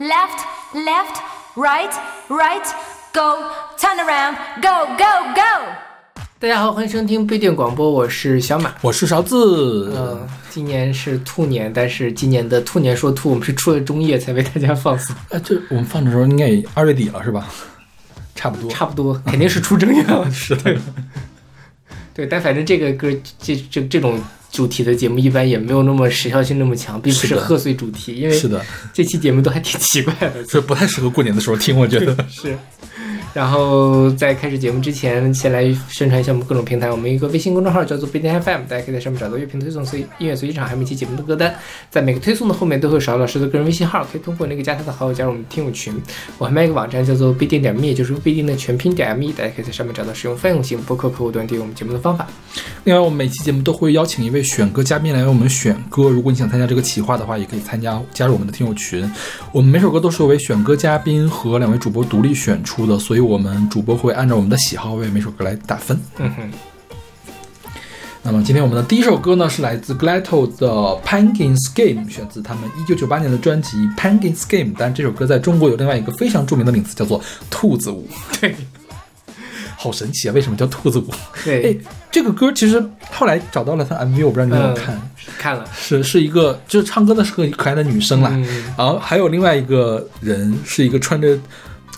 Left, left, right, right, go, turn around, go, go, go. 大家好，欢迎收听不一定广播，我是小马。我是勺子。嗯，今年是兔年，但是今年的兔年说兔，我们是出了中夜才为大家放送，哎，这我们放的时候应该也二月底了，是吧？差不多。差不多肯定是出正月了。是的。对，但反正这个歌这这这种主题的节目一般也没有那么时效性那么强，并不是贺岁主题，因为是的，这期节目都还挺奇怪的。所以不太适合过年的时候听，我觉得。是。然后在开始节目之前，先来宣传一下我们各种平台。我们一个微信公众号叫做不一定 FM，大家可以在上面找到乐评推送、随音乐随机场，还有每期节目的歌单。在每个推送的后面都会有勺老师的个人微信号，可以通过那个加他的好友加入我们听友群。我还卖一个网站叫做不一定点 me，就是不一定的全拼点 me，大家可以在上面找到使用泛用型播客客户端订阅我们节目的方法。另外，我们每期节目都会邀请一位选歌嘉宾来为我们选歌。如果你想参加这个企划的话，也可以参加加入我们的听友群。我们每首歌都是由为选歌嘉宾和两位主播独立选出的，所以我们主播会按照我们的喜好为每首歌来打分。嗯哼，那么今天我们的第一首歌呢，是来自 Glatto 的《Penguins Game》，选自他们一九九八年的专辑《Penguins Game》。但这首歌在中国有另外一个非常著名的名字，叫做《兔子舞》。对好神奇啊！为什么叫兔子舞？哎对，，这个歌其实后来找到了他 MV，我不知道你有没有看，看了，是是一个就是唱歌的是个可爱的女生啦，嗯，然后还有另外一个人是一个穿着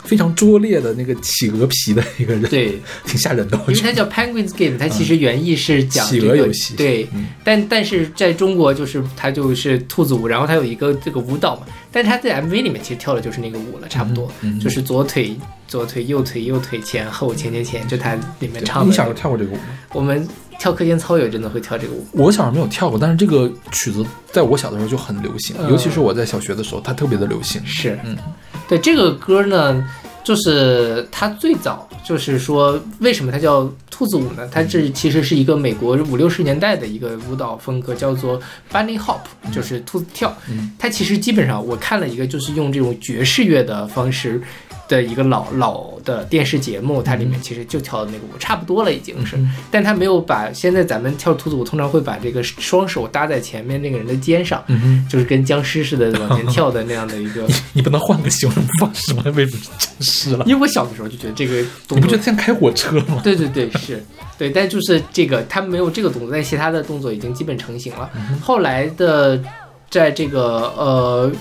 非常拙劣的那个企鹅皮的一个人，，对。挺吓人的。因为它叫 Penguins Game，它其实原意是讲企这个鹅游戏对，嗯但但是在中国就是它就是兔子舞，然后它有一个这个舞蹈嘛，但是它在 MV 里面其实跳的就是那个舞了，差不多，就是左腿左腿右腿右腿前后前前前，就它里面唱的。你小时候跳过这个舞吗？我们跳课间操也真的会跳这个舞，我小时候没有跳过，但是这个曲子在我小的时候就很流行，嗯尤其是我在小学的时候，它特别的流行。是，嗯，对这个歌呢，就是它最早就是说，为什么它叫兔子舞呢？它这其实是一个美国五六十年代的一个舞蹈风格，叫做 bunny hop，就是兔子跳。嗯它其实基本上我看了一个，就是用这种爵士乐的方式。的一个老老的电视节目，它里面其实就跳的那个舞差不多了，已经是，嗯但他没有把现在咱们跳兔子舞通常会把这个双手搭在前面那个人的肩上，嗯，就是跟僵尸似的往前跳的那样的一个 你你不能换个形容方式吗？为什么僵尸了？因为我小的时候就觉得这个动作你不觉得，像开火车吗？对对对，是对，但就是这个他没有这个动作，但其他的动作已经基本成型了。嗯后来的，在这个呃。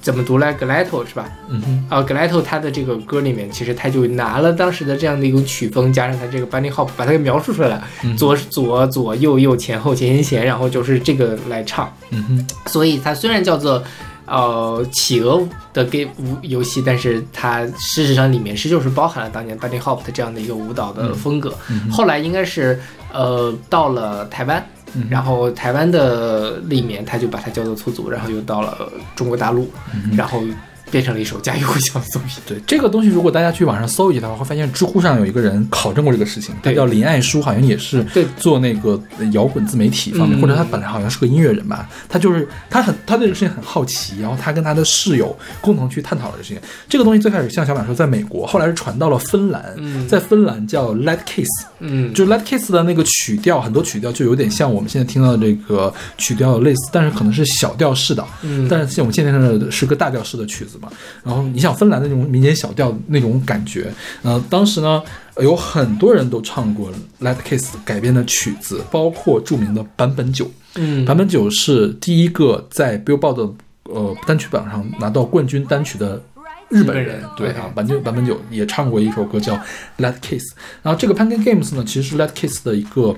怎么读来 Galato 是吧？嗯哼，啊、Galato 他的这个歌里面，其实他就拿了当时的这样的一种曲风，加上他这个 bunny hop，把它给描述出来了，嗯左左左右右前后前前前，然后就是这个来唱。嗯哼，所以它虽然叫做呃企鹅的 game 舞游戏，但是它事实上里面是就是包含了当年 bunny hop 的这样的一个舞蹈的风格。嗯后来应该是呃到了台湾，嗯然后台湾的里面他就把它叫做兔族，然后又到了中国大陆，嗯然后变成了一首家喻户晓的作品。对这个东西，如果大家去网上搜一下的话，会发现知乎上有一个人考证过这个事情，他对叫林爱书，好像也是对做那个摇滚自媒体方面，嗯或者他本来好像是个音乐人吧。他就是他很他对这个事情很好奇，然后他跟他的室友共同去探讨了这个事情。这个东西最开始像小马说在美国，后来是传到了芬兰，嗯在芬兰叫 Let Kiss，嗯，就是 Let Kiss 的那个曲调，很多曲调就有点像我们现在听到的这个曲调类似，但是可能是小调式的。嗯但是像我们现在听的是个大调式的曲子嘛。然后你想芬兰的那种民间小调那种感觉，呃，当时呢有很多人都唱过 Let Kiss 改编的曲子，包括著名的坂本九。嗯坂本九是第一个在 Billboard 的呃单曲榜上拿到冠军单曲的日本人对啊，坂本坂本九也唱过一首歌叫《Let Kiss》，然后这个 Pancake Games 呢，其实是 Let Kiss 的一个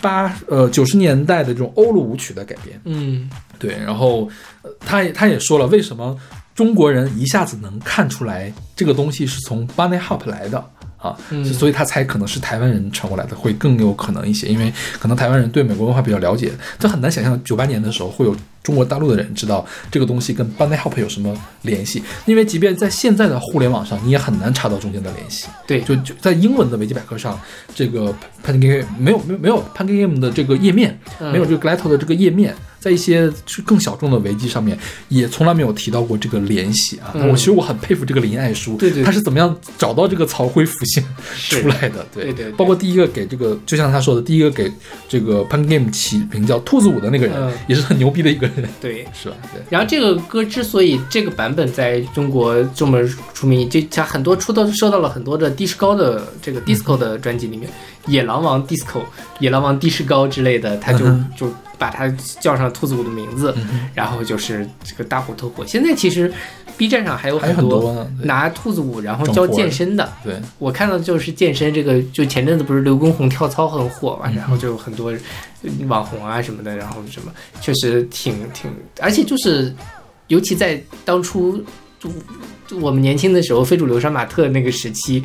八呃九十年代的这种欧陆舞曲的改编，嗯对，然后呃他也他也说了，为什么中国人一下子能看出来这个东西是从 Bunny Hop 来的啊，嗯。所以他才可能是台湾人传过来的，会更有可能一些，因为可能台湾人对美国文化比较了解，这很难想象九八年的时候会有中国大陆的人知道这个东西跟 Bunny Help 有什么联系，因为即便在现在的互联网上，你也很难查到中间的联系。对，就就在英文的维基百科上，这个 Pancake 没有没有没有 Game 的这个页面，嗯。没有这个 Gelato 的这个页面，在一些更小众的维基上面，也从来没有提到过这个联系啊。嗯。我其实我很佩服这个林爱书，对对对。他是怎么样找到这个曹辉复兴出来的？对。对对包括第一个给这个，就像他说的，第一个给这个 Pan Game 起名叫兔子舞的那个人，嗯。也是很牛逼的一个人，对。是吧？对。然后这个歌之所以这个版本在中国这么出名，就它很多出到受到了很多的迪士高的这个 disco 的专辑里面，野狼王 disco、野狼王低士高之类的，他就、嗯就把它叫上兔子舞的名字，然后就是这个大火特火。现在其实 B 站上还有很多拿兔子舞然后教健身的，对，我看到就是健身这个，就前阵子不是刘畊宏跳操很火嘛，然后就有很多呃网红啊什么的，然后什么确实挺挺，而且就是尤其在当初就就我们年轻的时候，非主流杀马特那个时期，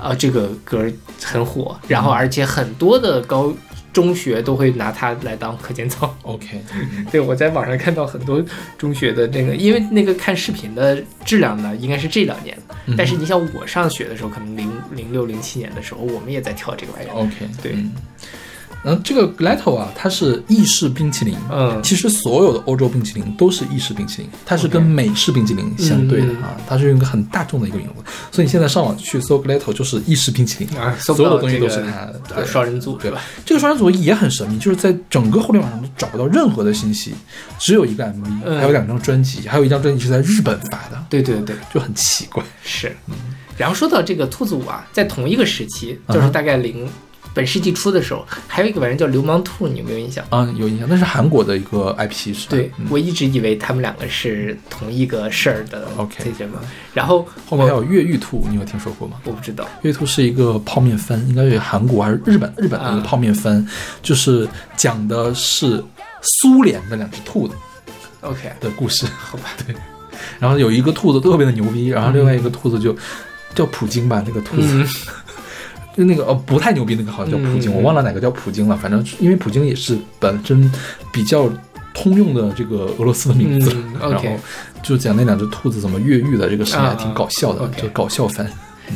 啊、这个歌很火，然后而且很多的高中学都会拿它来当课间操。OK，对，我在网上看到很多中学的那个，因为那个看视频的质量呢，应该是这两年。嗯但是你像我上学的时候，可能零零六零七年的时候，我们也在跳这个玩意儿。OK，对嗯然后这个 Gelato 啊，它是意式冰淇淋。嗯其实所有的欧洲冰淇淋都是意式冰淇淋，它是跟美式冰淇淋相对的嗯啊，它是用一个很大众的一个名字。所以你现在上网去搜 Gelato 就是意式冰淇淋啊，搜所有的东西都是这个它双人组对吧？这个双人组也很神秘，就是在整个互联网上都找不到任何的信息，只有一个 MV，、嗯还有两张专辑，还有一张专辑是在日本发的，对对对，就很奇怪。是。然后说到这个兔子舞啊，在同一个时期，就是大概零本世纪初的时候，还有一个玩意儿叫流氓兔，你有没有印象？啊、有印象，那是韩国的一个 IP 是吧？对嗯我一直以为他们两个是同一个事儿的 OK 这些嘛。然后后面还有越狱兔，你有听说过吗？我不知道，越狱兔是一个泡面番，应该是韩国还是日本日本的一个啊泡面番，就是讲的是苏联的两只兔子 OK，的故事。好吧，对然后有一个兔子特别的牛逼，然后另外一个兔子就叫普京吧，那个兔子。嗯，就那个呃不太牛逼那个好像叫普京，嗯我忘了哪个叫普京了。反正因为普京也是本身比较通用的这个俄罗斯的名字，嗯 然后就讲那两只兔子怎么越狱的，这个事情还啊挺搞笑的就搞笑番。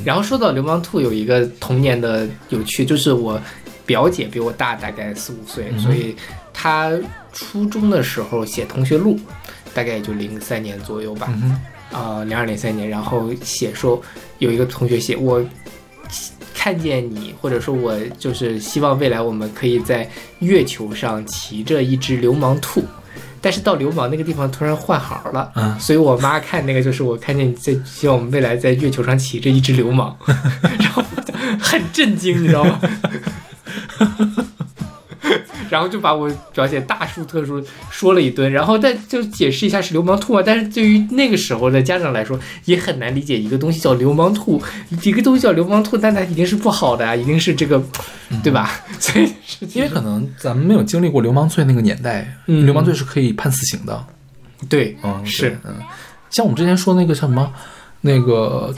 然后说到流氓兔，有一个童年的有趣，就是我表姐比我大大概四五岁，嗯所以她初中的时候写同学录，大概也就零三年左右吧，嗯，啊、零二零三年，然后写说有一个同学写我。看见你，或者说我就是希望未来我们可以在月球上骑着一只流氓兔，但是到流氓那个地方突然换行了，嗯所以我妈看那个就是我看见你在希望我们未来在月球上骑着一只流氓，然后很震惊，你知道吗？然后就把我表姐大书特书说了一顿，然后再就解释一下是流氓兔嘛。但是对于那个时候的家长来说，也很难理解一个东西叫流氓兔，一个东西叫流氓兔，但它一定是不好的啊，一定是这个，对吧？所以是因为可能咱们没有经历过流氓罪那个年代，嗯流氓罪是可以判死刑的。对，嗯，是嗯，像我们之前说那个什么，那个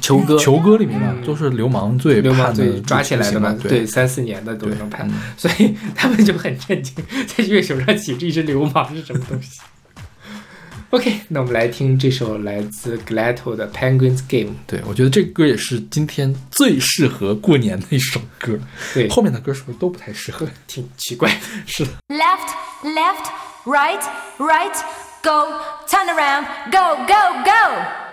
球哥球哥里面嘛，嗯都是流氓罪流氓判的罪抓起来的嘛，对对，三四年的都能判嗯，所以他们就很震惊，在月球上骑着一只流氓是什么东西？OK，那我们来听这首来自 Gelato 的 Penguins Game。对，我觉得这歌也是今天最适合过年的一首歌。对后面的歌是不是都不太适合？挺奇怪，是的。Left, left, right, right, go, turn around, go, go, go.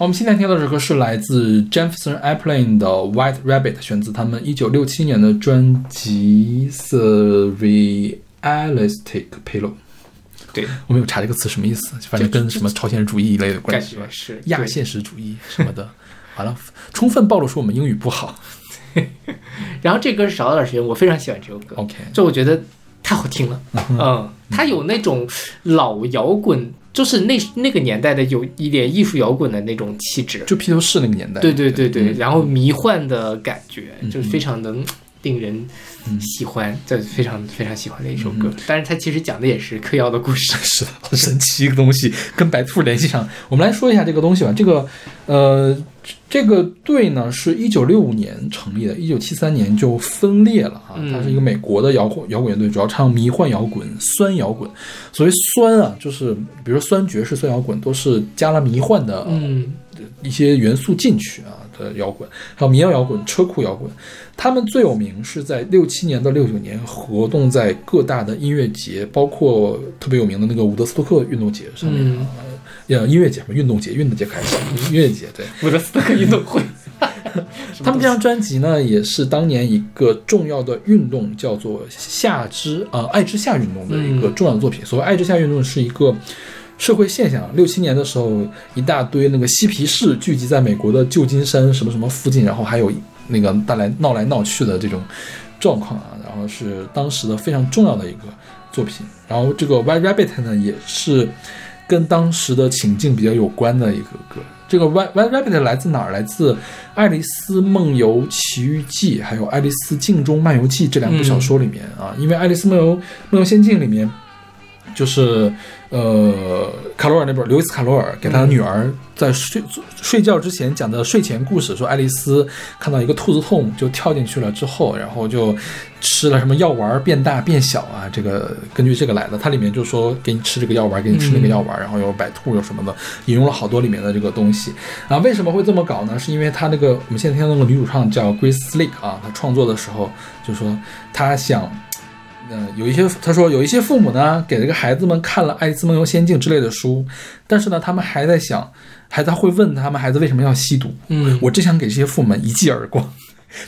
我们现在听到这首歌是来自 Jefferson Airplane 的 White Rabbit，选自他们一九六七年的专辑 Surrealistic Pillow。对，我没有查这个词什么意思，反正跟什么超现实主义一类的关感系是亚现实主义什么的。完了，充分暴露出我们英语不好。然后这歌是少了点时间，我非常喜欢这首歌。OK，就我觉得太好听了，嗯，它有那种老摇滚，就是那那个年代的有一点艺术摇滚的那种气质，就披头士那个年代。对对对对，嗯然后迷幻的感觉，嗯就是非常的令人喜欢，这非常非常喜欢的一首歌。嗯但是它其实讲的也是嗑药的故事，是的，很神奇一个东西，跟白兔联系上。我们来说一下这个东西吧。这个，呃，这个队呢是一九六五年成立的，一九七三年就分裂了啊。嗯它是一个美国的摇滚摇滚乐队，主要唱迷幻摇滚、酸摇滚。所谓酸啊，就是比如说酸爵士、酸摇滚，都是加了迷幻的嗯一些元素进去啊的摇滚，还有民谣摇滚、车库摇滚。他们最有名是在六七年到六九年活动在各大的音乐节，包括特别有名的那个伍德斯托克运动节上面。嗯，呃，音乐节嘛，运动节，运动节开始，音乐节对。伍德斯托克运动会，他们这张专辑呢，也是当年一个重要的运动，叫做夏之呃爱之夏运动的一个重要的作品。所谓爱之夏运动是一个社会现象。六七年的时候，一大堆那个嬉皮士聚集在美国的旧金山什么什么附近，然后还有那个大来闹来闹去的这种状况啊，然后是当时的非常重要的一个作品。然后这个 White Rabbit 呢，也是跟当时的情境比较有关的一个歌。这个 White White Rabbit 来自哪儿？来自《爱丽丝梦游奇遇记》还有《爱丽丝镜中漫游记》这两部小说里面啊，因为《爱丽丝梦游梦游仙境》里面就是呃卡罗尔那本刘易斯卡罗尔给他女儿在睡睡觉之前讲的睡前故事，说爱丽丝看到一个兔子洞就跳进去了之后，然后就吃了什么药丸变大变小啊，这个根据这个来的。它里面就说给你吃这个药丸，给你吃那个药丸，然后有摆兔有什么的，引用了好多里面的这个东西。啊，为什么会这么搞呢？是因为他那个我们现在听到那个女主唱叫 Grace Slick 啊，她创作的时候就说她想。呃，有一些他说有一些父母呢，给这个孩子们看了《爱丽丝梦游仙境》之类的书，但是呢，他们还在想，孩子会问他们孩子为什么要吸毒。嗯我只想给这些父母们一记耳光。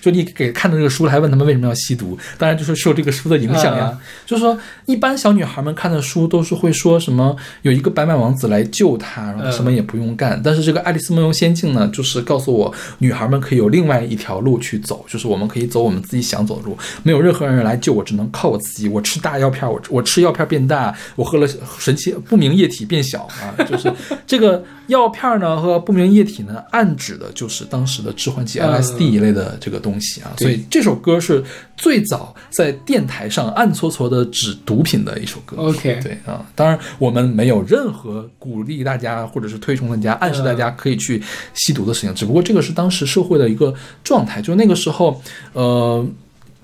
就你给看的这个书，还问他们为什么要吸毒？当然就是受这个书的影响呀。就是说，一般小女孩们看的书都是会说什么有一个白马王子来救她，然后她什么也不用干。但是这个《爱丽丝梦游仙境》呢，就是告诉我，女孩们可以有另外一条路去走，就是我们可以走我们自己想走的路，没有任何人来救我，只能靠我自己。我吃大药片，我我吃药片变大，我喝了神奇不明液体变小啊，就是 这个药片呢和不明液体呢，暗指的就是当时的致幻剂 LSD 一类的这个东西啊，所以这首歌是最早在电台上暗搓搓的指毒品的一首歌。OK 对啊，当然我们没有任何鼓励大家或者是推崇大家、暗示大家可以去吸毒的事情，只不过这个是当时社会的一个状态，就那个时候，呃。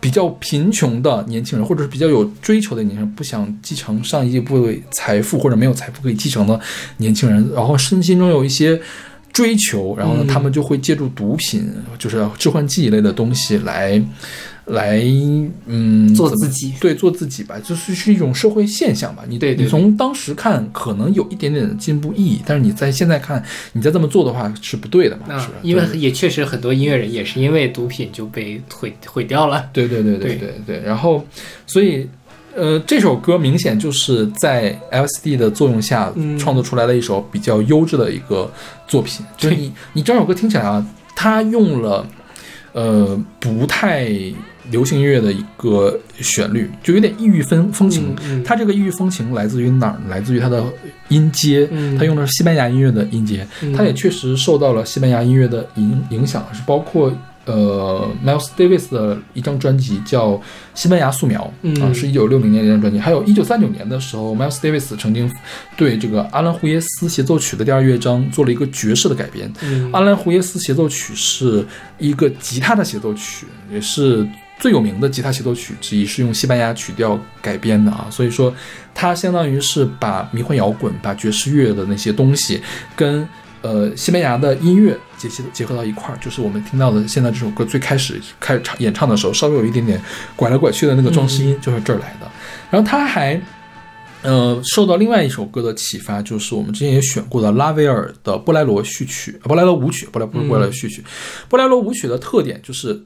比较贫穷的年轻人，或者是比较有追求的年轻人，不想继承上一辈财富或者没有财富可以继承的年轻人，然后身心中有一些追求，然后呢，嗯他们就会借助毒品，就是致幻剂一类的东西来，来，嗯，做自己对，做自己吧，就是是一种社会现象吧。你对对你从当时看可能有一点点的进步意义，但是你在现在看，你再这么做的话是不对的嘛？啊是吧？，因为也确实很多音乐人也是因为毒品就被毁毁掉了。对对对对对对对，然后所以。呃，这首歌明显就是在 LSD 的作用下嗯创作出来的一首比较优质的一个作品。就是你你这首歌听起来啊，它用了呃不太流行音乐的一个旋律，就有点异域风风情。嗯嗯它这个异域风情来自于哪儿？来自于它的音阶，嗯它用的是西班牙音乐的音阶，嗯它也确实受到了西班牙音乐的影影响，是包括呃 Miles Davis 的一张专辑叫《西班牙素描》嗯啊，是一九六零年的一张专辑。还有一九三九年的时候，Miles Davis 曾经对这个阿兰胡耶斯协奏曲的第二乐章做了一个爵士的改编。嗯阿兰胡耶斯协奏曲是一个吉他的协奏曲，也是最有名的吉他协奏曲之一，是用西班牙曲调改编的啊。所以说，它相当于是把迷幻摇滚、把爵士乐的那些东西跟呃西班牙的音乐结结结合到一块儿，就是我们听到的现在这首歌最开始开唱演唱的时候，稍微有一点点拐来拐去的那个装饰音，就是这儿来的。然后他还呃，受到另外一首歌的启发，就是我们之前也选过的拉威尔的《波莱罗序曲》呃波莱罗舞曲，波莱不是波莱罗序曲，波莱罗舞曲的特点就是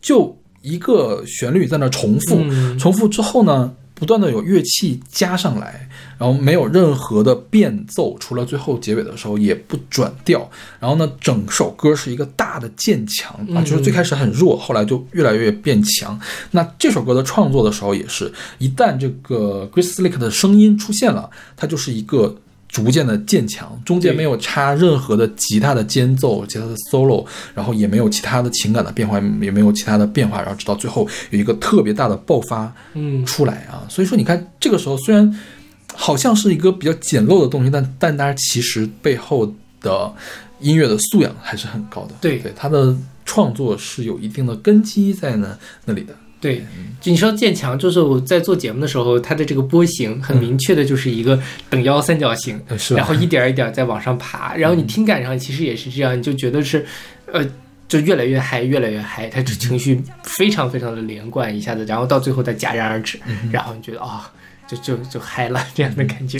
就一个旋律在那重复，嗯。重复之后呢，不断的有乐器加上来，然后没有任何的变奏，除了最后结尾的时候也不转调。然后呢，整首歌是一个大的渐强啊，就是最开始很弱，后来就越来越变强。那这首歌的创作的时候也是，一旦这个 Grace Slick 的声音出现了，它就是一个。逐渐的渐强，中间没有插任何的吉他的间奏、吉他的 solo，然后也没有其他的情感的变化，也没有其他的变化，然后直到最后有一个特别大的爆发，嗯出来啊。所以说，你看这个时候虽然好像是一个比较简陋的东西，但但当然其实背后的音乐的素养还是很高的。对对，他的创作是有一定的根基在那那里的。对，就你说渐强，就是我在做节目的时候，它的这个波形很明确的就是一个等腰三角形，然后一点儿一点儿在往上爬，然后你听感上其实也是这样，你就觉得是，呃，就越来越嗨，越来越嗨，他这情绪非常非常的连贯，一下子，然后到最后再戛然而止，然后你觉得啊、就就就嗨了这样的感觉。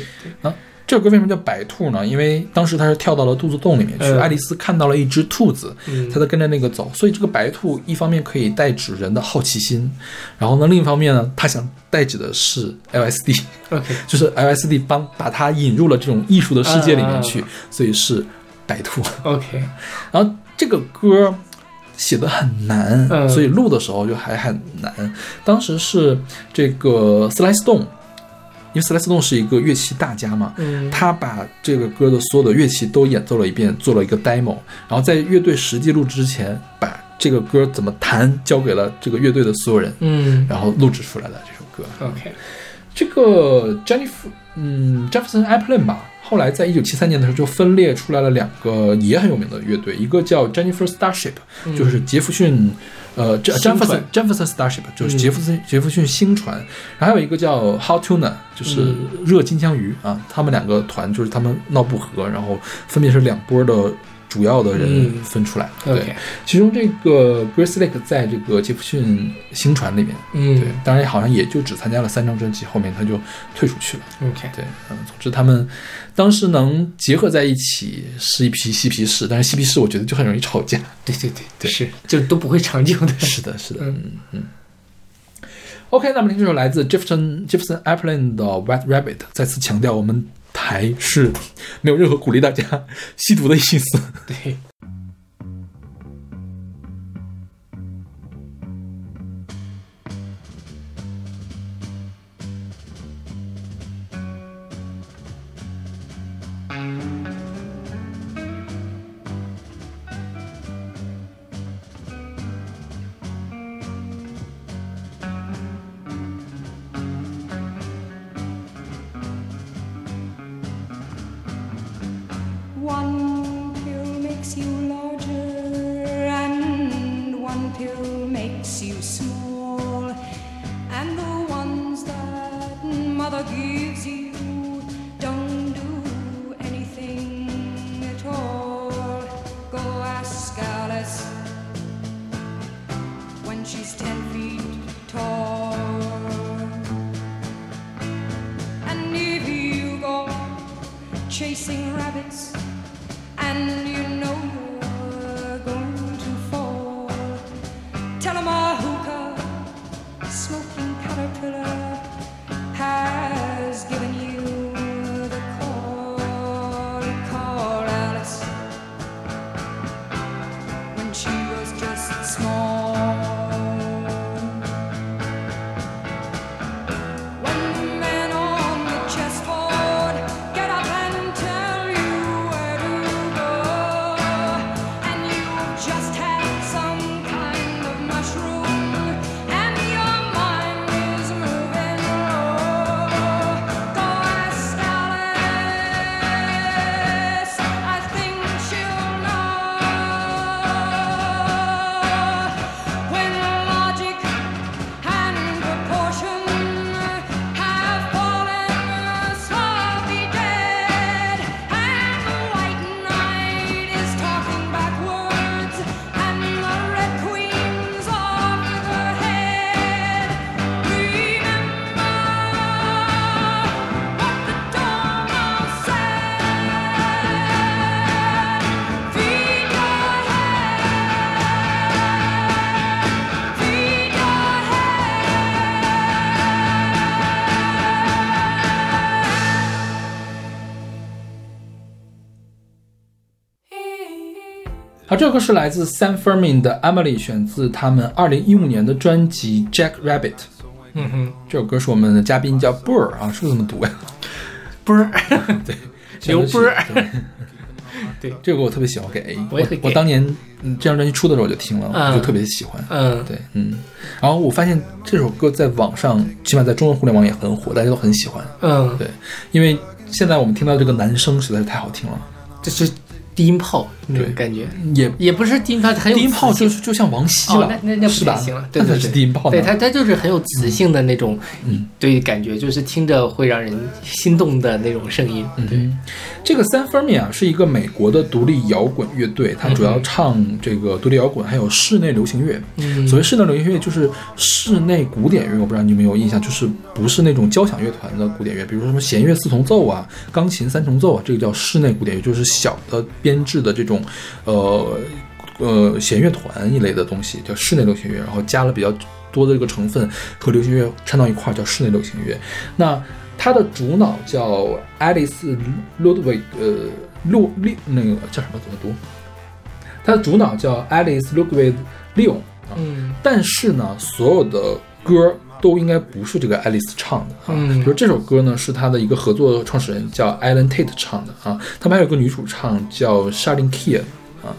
这首歌为什么叫白兔呢？因为当时他是跳到了肚子洞里面去，嗯爱丽丝看到了一只兔子，嗯他在跟着那个走，所以这个白兔一方面可以代指人的好奇心，然后呢，另一方面呢，他想代指的是 LSD，OK，就是 LSD 帮把他引入了这种艺术的世界里面去，啊所以是白兔。OK，然后这个歌写的很难，嗯所以录的时候就还很难。当时是这个斯莱斯顿，因为斯莱斯顿是一个乐器大家嘛，嗯。他把这个歌的所有的乐器都演奏了一遍，做了一个 demo，然后在乐队实际录制之前，把这个歌怎么弹交给了这个乐队的所有人，嗯。然后录制出来的这首歌。OK，这个 Jennifer，嗯，Jefferson Airplane 吧，后来在一九七三年的时候就分裂出来了两个也很有名的乐队，一个叫 Jennifer Starship，、就是杰弗逊，呃，Je- 嗯星 Jefferson 船 Jefferson Starship 就是嗯。杰弗森、杰弗逊星船，然后还有一个叫 Hot Tuna，就是嗯。热金枪鱼啊，他们两个团就是他们闹不和，然后分别是两波的主要的人嗯分出来了。对其中这个 Grace Lake 在这个杰弗逊星船里面。嗯对，当然好像也就只参加了三张专辑，后面他就退出去了。OK，对，嗯，总之他们当时能结合在一起是一批嬉皮士，但是嬉皮士我觉得就很容易吵架。对对对对是，就都不会长久的。是的，是的，嗯嗯嗯。OK，那么听这首来自 Jefferson Jefferson Airplane 的 White Rabbit，再次强调我们台是没有任何鼓励大家吸毒的意思。对。好，这首歌是来自 Sam Fermin 的 Emily，选自他们二零一五年的专辑 Jack Rabbit。嗯哼，这首歌是我们的嘉宾叫布尔啊，是不是这么读呀？波儿，刘波儿，对对这个歌我特别喜欢，我给 A。我我当年嗯这张专辑出的时候我就听了，嗯我就特别喜欢。嗯，对，嗯。然后我发现这首歌在网上，起码在中文互联网也很火，大家都很喜欢。嗯，对，因为现在我们听到这个男声实在是太好听了，这是低音炮那种对。感觉，也也不是低音炮，很有低音炮就是就像王晰了，，哦那那那不是吧？太行了，？对对对，低音炮。对它它就是很有磁性的那种，嗯，对，感觉就是听着会让人心动的那种声音，对，嗯，这个 San Fermin 啊是一个美国的独立摇滚乐队，它主要唱这个独立摇滚，还有室内流行乐。嗯。所谓室内流行乐就是室内古典乐，我不知道你有没有印象，就是不是那种交响乐团的古典乐，比如说什么弦乐四重奏啊、钢琴三重奏啊，这个叫室内古典乐，就是小的编制的这种，呃呃弦乐团一类的东西，叫室内流行乐，然后加了比较多的这个成分和流行乐掺到一块儿，叫室内流行乐。那它的主脑叫 Alice ·ludwig，呃，路利那个叫什么？怎么读？它的主脑叫 Alice Ludwig Leon 啊，嗯但是呢，所有的歌都应该不是这个爱丽丝唱的啊。嗯比如这首歌呢，是他的一个合作创始人叫 Alan Tate 唱的啊，他们还有个女主唱叫 Charlene Kier 啊，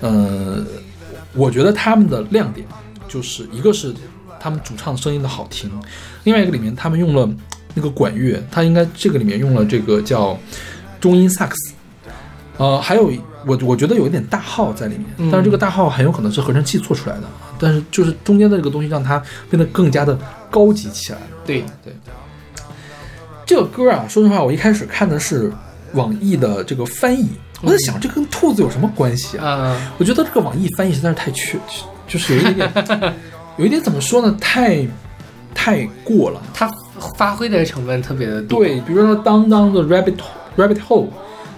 呃，我觉得他们的亮点就是一个是他们主唱的声音的好听，另外一个里面他们用了那个管乐，他应该这个里面用了这个叫中音萨克斯，呃，还有我我觉得有一点大号在里面，嗯但是这个大号很有可能是合成器做出来的，但是就是中间的这个东西让它变得更加的高级起来对。对，这个歌啊，说实话，我一开始看的是网易的这个翻译，我在想这跟兔子有什么关系啊？啊，我觉得这个网易翻译实在是太缺，就是有一点点，有一点怎么说呢？太太过了。它发挥的成分特别的多，对，比如说当当的 rabbit rabbit hole，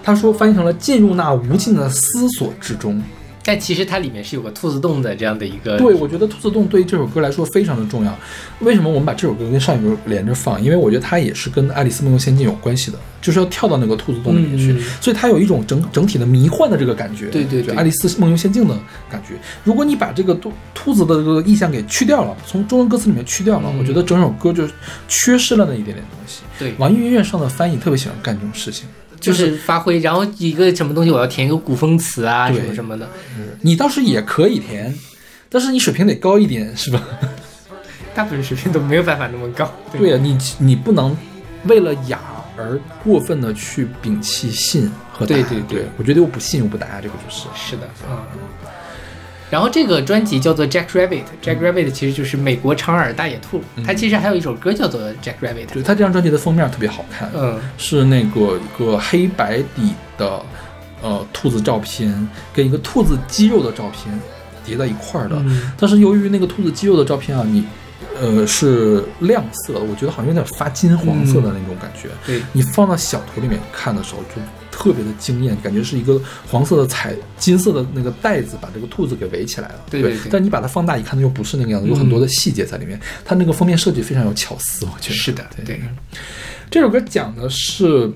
他说翻译成了进入那无尽的思索之中。但其实它里面是有个兔子洞的这样的一个，对，我觉得兔子洞对于这首歌来说非常的重要。为什么我们把这首歌跟上一首连着放？因为我觉得它也是跟《爱丽丝梦游仙境》有关系的，就是要跳到那个兔子洞里面去，嗯所以它有一种整整体的迷幻的这个感觉。对对对爱丽丝梦游仙境的感觉。如果你把这个兔兔子的这个意象给去掉了，从中文歌词里面去掉了，嗯我觉得整首歌就缺失了那一点点东西。对，网易云音乐上的翻译特别喜欢干这种事情。就是发挥，然后一个什么东西我要填一个古风词啊，什么什么的，你倒是也可以填，但是你水平得高一点，是吧？大部分水平都没有办法那么高。对呀、你你不能为了雅而过分的去摒弃信和达。对对对我觉得我不信我不答，这个就是。是的，嗯。然后这个专辑叫做 Jack Rabbit，Jack Rabbit 其实就是美国长耳大野兔，它其实还有一首歌叫做 Jack Rabbit，对它这张专辑的封面特别好看，嗯，是那个一个黑白底的呃兔子照片跟一个兔子肌肉的照片叠在一块儿的。嗯。但是由于那个兔子肌肉的照片啊，你呃是亮色的，我觉得好像有点发金黄色的那种感觉。对，你放到小图里面看的时候，就特别的惊艳，感觉是一个黄色的彩金色的那个袋子把这个兔子给围起来了。对对对但你把它放大一看，它又不是那个样子，有很多的细节在里面。它那个封面设计非常有巧思，我觉得是的，对，这首歌讲的是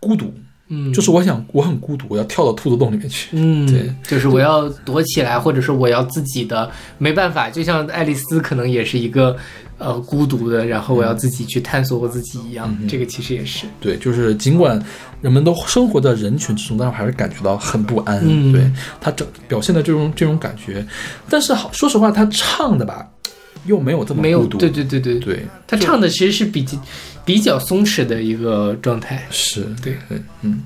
孤独，嗯，就是我想我很孤独，我要跳到兔子洞里面去。嗯，对，就是我要躲起来，或者是我要自己的，没办法，就像爱丽丝可能也是一个呃孤独的，然后我要自己去探索我自己一样，嗯。这个其实也是，对，就是尽管人们都生活在人群之中，但是我还是感觉到很不安。嗯。对。他整表现的这种这种感觉，但是好说实话，他唱的吧，又没有这么没有，孤独。对对对对，对，他唱的其实是比较比较松弛的一个状态，是，对。对，嗯。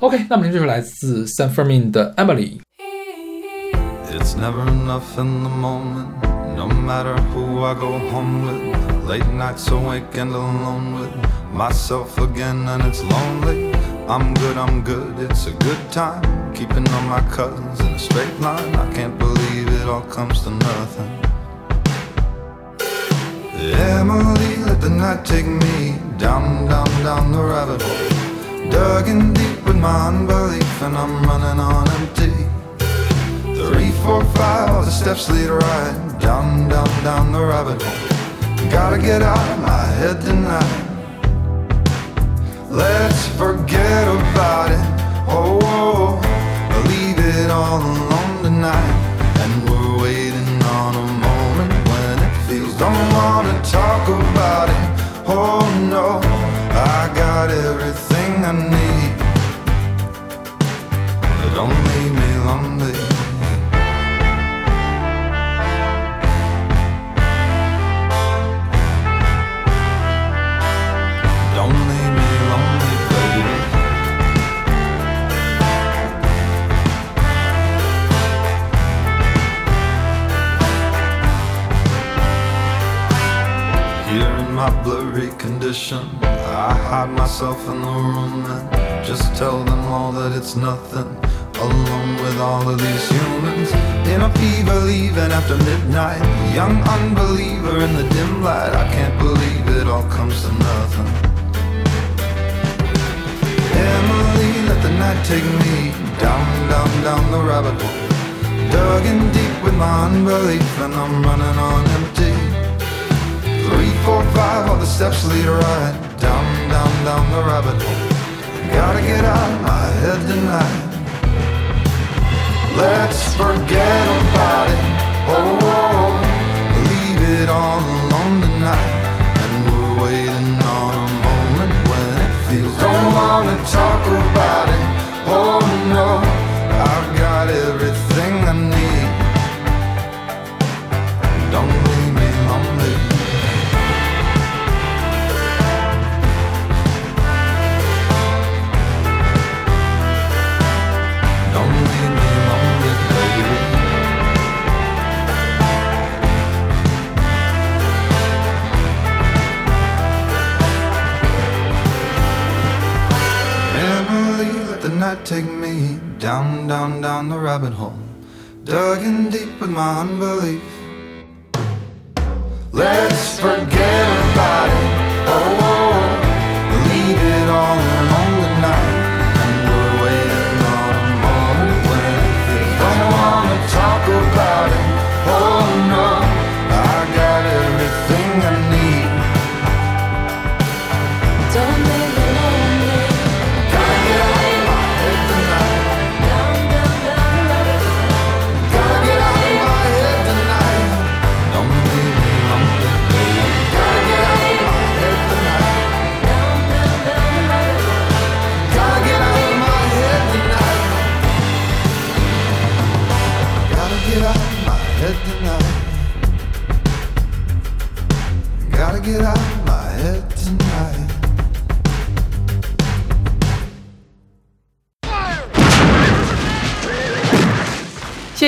OK，那么这是来自 San Fermin 的 Emily。It's never enough in the moment, no matter who I go home with. Late nights awake and alone with myself again, and it's lonely. I'm good, I'm good, it's a good time. Keeping all my cousins in a straight line. I can't believe it all comes to nothing. Emily, let the night take me down, down, down the rabbit hole. Dug in deep with my unbelief, and I'm running on empty. Three, four, five, the steps lead right down, down, down the rabbit hole. Gotta get out of my head tonight. Let's forget about it. Oh, oh, oh. leave it all alone tonight. And we're waiting on a moment when it feels. Don't wanna talk about it. Oh no, I got everything I need. Don't leave me lonely. Blurry I hide myself in the room and just tell them all that it's nothing. Alone with all of these humans in a fever, leaving after midnight. Young unbeliever in the dim light. I can't believe it all comes to nothing. Emily, let the night take me down, down, down the rabbit hole. Dug in deep with my unbelief, and I'm running on empty. Three, four, five, all the steps lead right down, down, down the rabbit hole. Gotta get out of my head tonight. Let's forget about it. Oh, oh, oh. leave it all alone tonight. And we're waiting on a moment when it feels. Don't wanna talk about it. Oh no, night take me down, down, down the rabbit hole. Dug in deep with my unbelief. Let's forget about it. Oh, oh, leave it all alone tonight. And we're waiting on a moment when it. Don't wanna talk about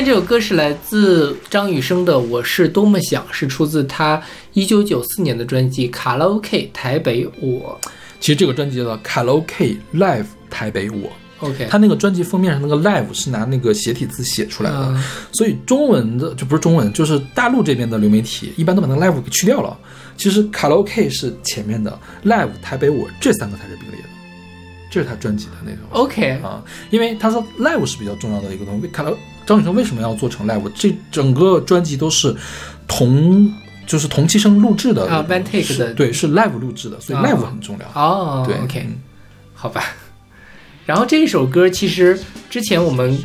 现这首歌是来自张雨生的《我是多么想》，是出自他一九九四年的专辑《卡拉 OK 台北我其实这个专辑叫做《卡拉 OK Live 台北我》。》。OK，他那个专辑封面上那个 live 是拿那个斜体字写出来的，嗯所以中文的就不是中文，就是大陆这边的流媒体一般都把那个 live 给去掉了。其实卡拉 OK 是前面的，live 台北我这三个才是并列的，这是他专辑的那种。OK，啊，因为他说 live 是比较重要的一个东西。卡拉张雨生为什么要做成 live？这整个专辑都是同就是同期声录制的啊，one take 的对，是 live 录制的，所以啊 live 很重要。哦对，OK，嗯好吧。然后这一首歌其实之前我们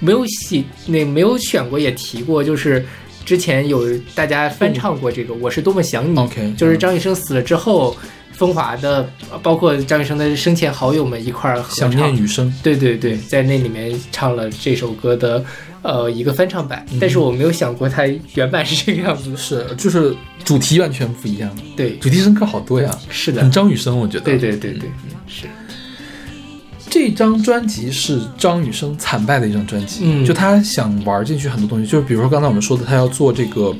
没有写，那没有选过，也提过，就是之前有大家翻唱过这个《我是多么想你》OK，就是张雨生死了之后，风华的包括张雨生的生前好友们一块儿合想念雨生，对对对，在那里面唱了这首歌的呃一个翻唱版，但是我没有想过它原版是这个样子。是就是主题完全不一样，对，主题声歌好多呀，是的。很，张雨生，我觉得。对对对对，是。这张专辑是张雨生惨败的一张专辑，嗯。就他想玩进去很多东西，就是比如说刚才我们说的，他要做这个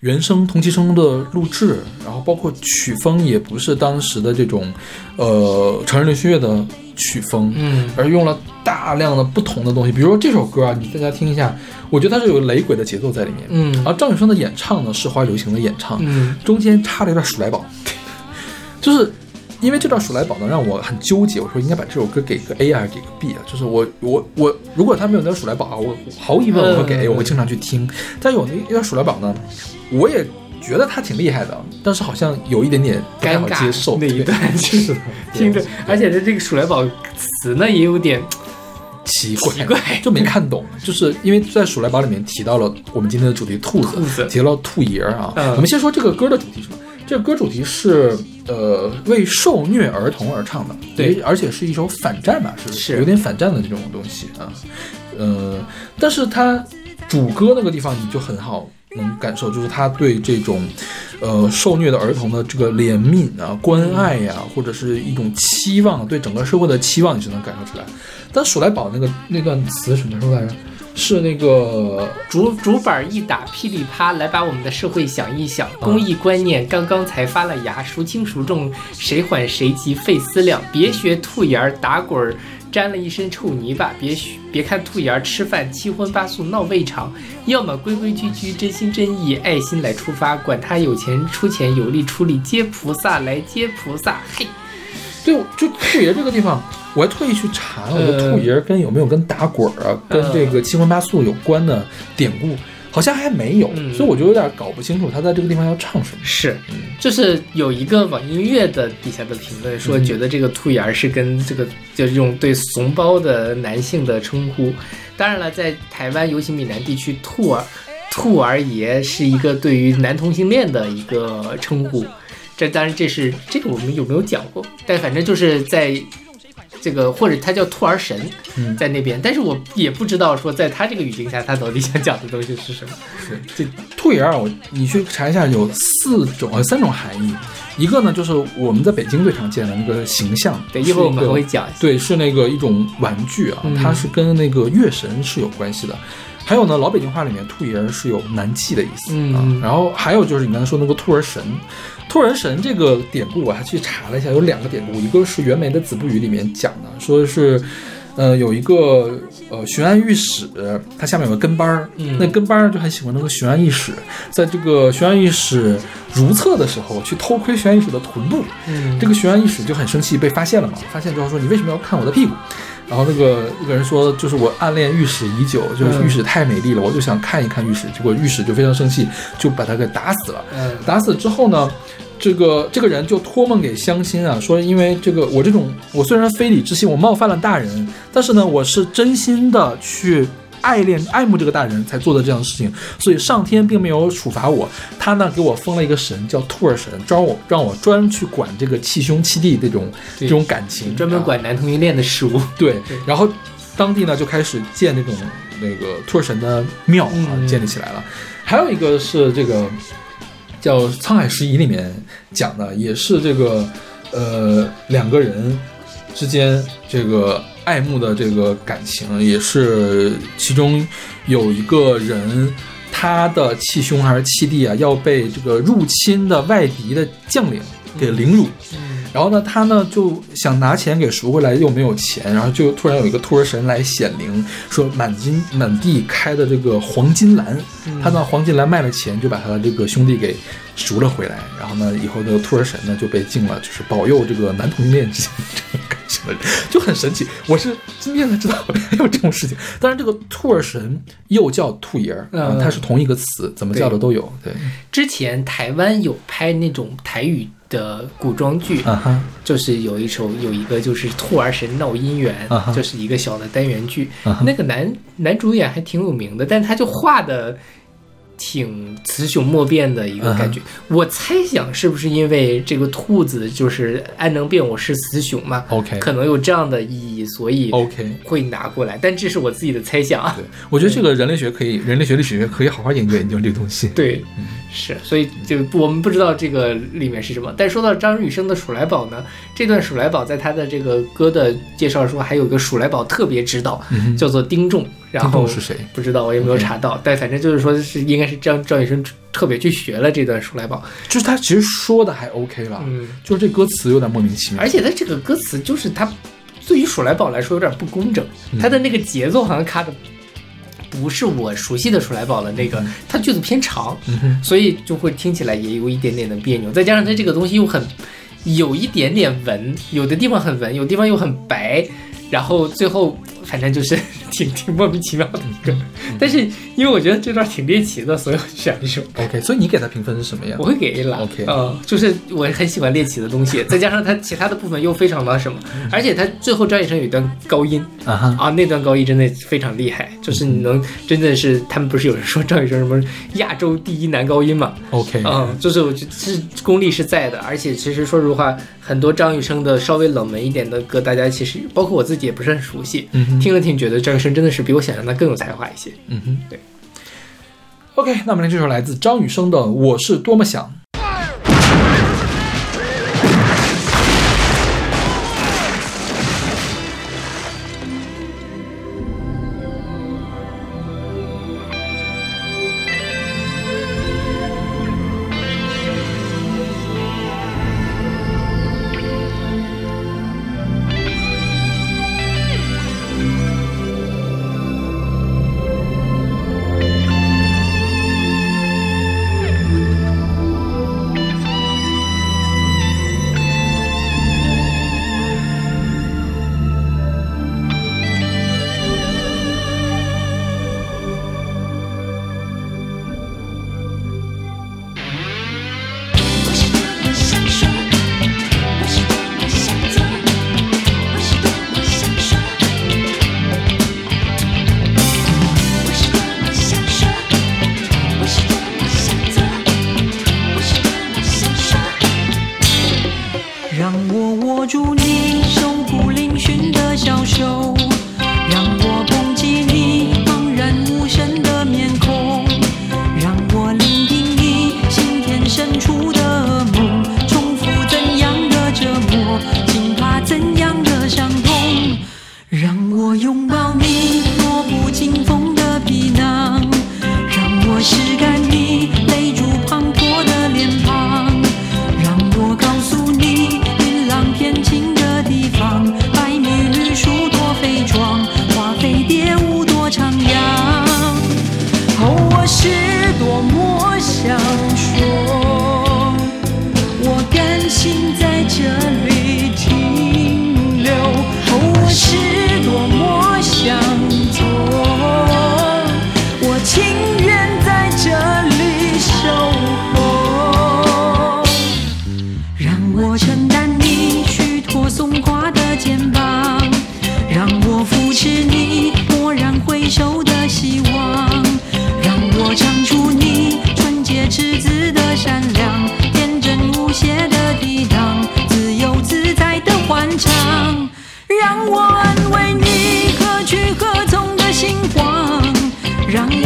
原声同期声的录制，然后包括曲风也不是当时的这种呃成人流行乐的曲风，嗯。而用了大量的不同的东西，比如说这首歌啊，你大家听一下，我觉得它是有雷鬼的节奏在里面，嗯。然后张雨生的演唱呢是华语流行的演唱，嗯。中间插了一段鼠来宝，就是因为这段鼠来宝呢让我很纠结，我说应该把这首歌给个 A 还是给个 B 啊？就是我我我如果他没有那段鼠来宝啊，我毫无疑问我会给我会经常去听。但有那一段鼠来宝呢，我也觉得他挺厉害的，但是好像有一点点不太尴尬好接受那一对。就是，听着，而且他这个鼠来宝词呢也有点奇怪，奇怪。就没看懂，就是因为在鼠来宝里面提到了我们今天的主题兔子，兔子。提到了兔爷儿啊。嗯。我们先说这个歌的主题是什么？这个歌主题是呃为受虐儿童而唱的，对。而且是一首反战吧，是是。有点反战的这种东西啊，呃，但是它主歌那个地方你就很好能感受，就是他对这种呃受虐的儿童的这个怜悯啊、关爱呀、或者是一种期望，对整个社会的期望，你是能感受出来。但鼠来宝那个那段词什么时候来着？是那个竹竹板一打，噼里啪，来把我们的社会想一想。公益观念刚刚才发了芽，孰轻孰重，谁缓谁急费思量。别学兔眼儿打滚儿，沾了一身臭泥巴。别学别看兔爷儿吃饭七荤八素闹胃肠，要么规规矩矩，真心真意，爱心来出发。管他有钱出钱，有力出力，接菩萨来接菩萨。嘿，对，就兔爷这个地方，我还特意去查了，我说呃兔爷跟有没有跟打滚儿啊，跟这个七荤八素有关的典故，好像还没有，嗯所以我就有点搞不清楚他在这个地方要唱什么。是，就是有一个网易音乐的底下的评论说，嗯觉得这个兔眼儿是跟这个就是这种对怂包的男性的称呼。当然了，在台湾尤其闽南地区，兔儿兔儿爷是一个对于男同性恋的一个称呼。这当然这是这个我们有没有讲过？但反正就是在这个或者他叫兔儿神，嗯在那边，但是我也不知道说在他这个语境下，他到底想讲的东西是什么。是这兔爷儿，我你去查一下，有四种呃三种含义。一个呢，就是我们在北京最常见的那个形象，对，一会儿我们会讲。对，是那个一种玩具啊，嗯它是跟那个月神是有关系的。还有呢，老北京话里面兔爷是有男气的意思、嗯啊。然后还有就是你刚才说那个兔儿神，兔儿神这个典故我还去查了一下，有两个典故，一个是袁枚的《子不语》里面讲的，说是。呃，有一个呃巡按御史，他下面有个跟班儿，嗯那跟班儿就很喜欢那个巡按御史，在这个巡按御史如厕的时候去偷窥巡按御史的臀部，嗯这个巡按御史就很生气，被发现了嘛。发现之后说：“你为什么要看我的屁股？”然后那个那个人说：“就是我暗恋御史已久，就是御史太美丽了，我就想看一看御史。”结果御史就非常生气，就把他给打死了。嗯打死之后呢，这个这个人就托梦给乡亲啊，说因为这个我这种我虽然非礼之心，我冒犯了大人，但是呢，我是真心的去。爱恋爱慕这个大人才做的这样的事情，所以上天并没有处罚我，他呢给我封了一个神叫兔儿神，招我让我专去管这个气兄气弟这种这种感情，专门啊管男同性恋的事物。对对，然后当地呢就开始建那种那个兔儿神的庙啊，嗯建立起来了。还有一个是这个叫《沧海拾遗》里面讲的，也是这个呃两个人之间这个爱慕的这个感情，也是其中有一个人。他的契兄还是契弟啊，要被这个入侵的外敌的将领给凌辱，然后呢，他呢就想拿钱给赎回来，又没有钱，然后就突然有一个兔儿神来显灵，说满金满地开的这个黄金兰，他呢黄金兰卖了钱，就把他的这个兄弟给赎了回来。然后呢，以后这个兔儿神呢就被敬了，就是保佑这个男同性恋之间这个感情的人，就很神奇。我是今天才知道还有这种事情。当然，这个兔儿神又叫兔爷儿啊，嗯它是同一个词，怎么叫的都有。对，之前台湾有拍那种台语的古装剧，就是有一首有一个就是兔儿神闹姻缘就是一个小的单元剧。那个男男主演还挺有名的，但他就画的挺雌雄莫辨的一个感觉。我猜想是不是因为这个兔子就是安能辨我是雌雄嘛 OK 可能有这样的意义，所以 OK。会拿过来。但这是我自己的猜想啊。对，我觉得这个人类学可以，人类学、历史学可以好好研究研究这个东西。对，是，所以就我们不知道这个里面是什么。但说到张雨生的《鼠来宝》呢，这段《鼠来宝》在他的这个歌的介绍说，还有一个《鼠来宝》特别指导，叫做丁仲。然后是谁？不知道，我也没有查到。但反正就是说是应该是张张雨生特别去学了这段《鼠来宝》。就是他其实说的还 OK 了，嗯，就是这歌词有点莫名其妙。而且他这个歌词就是他对于《鼠来宝》来说有点不工整，他的那个节奏好像卡的。不是我熟悉的《鼠来宝》的那个，它句子偏长，嗯，所以就会听起来也有一点点的别扭。再加上他这个东西又很有一点点文，有的地方很文，有的地方又很白，然后最后反正就是挺挺莫名其妙的一个。但是因为我觉得这段挺猎奇的，所以我就选了这首。OK，所以你给他评分是什么呀我？会给 A 啦 OK 嗯，就是我很喜欢猎奇的东西，再加上他其他的部分又非常的什么，而且他最后张雨生有一段高音啊那段高音真的非常厉害，就是你能真的是他们不是有人说张雨生什么亚洲第一男高音嘛？OK，嗯，就是我觉得是功力是在的，而且其实说实话，很多张雨生的稍微冷门一点的歌，大家其实包括我自己也不是很熟悉，嗯听了听觉得张雨生真的是比我想象的更有才华一些。嗯哼，对。OK，那我们来这首来自张雨生的《我是多么想》。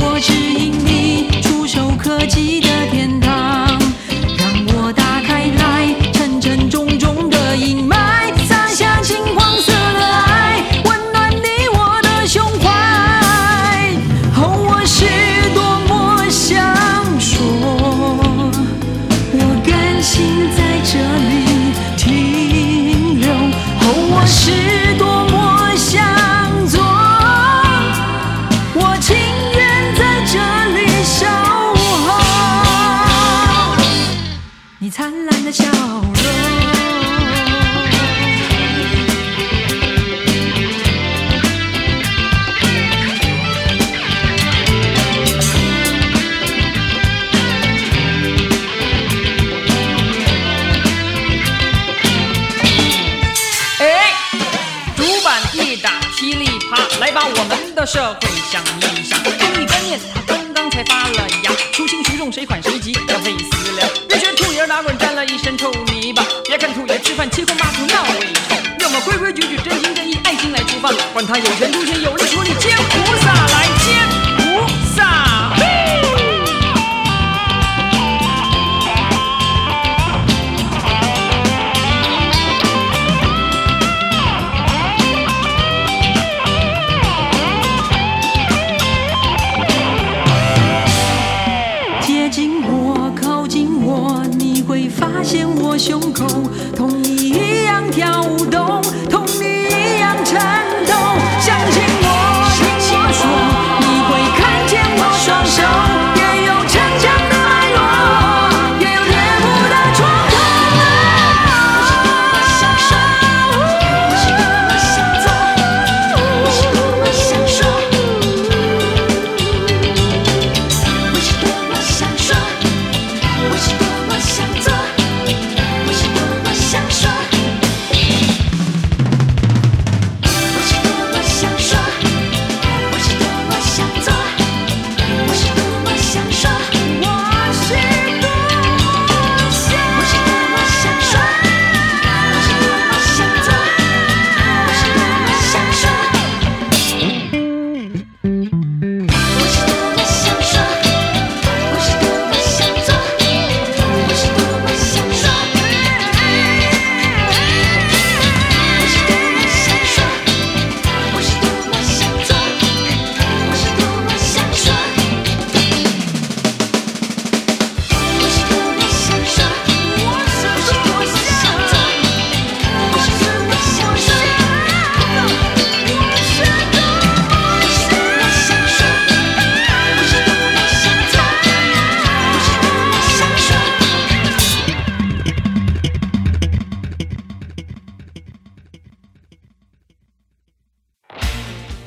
我只因你触手可及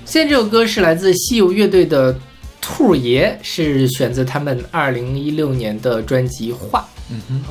现在这首歌是来自西游乐队的《兔爷》，是选自他们二零一六年的专辑《画》。嗯哼，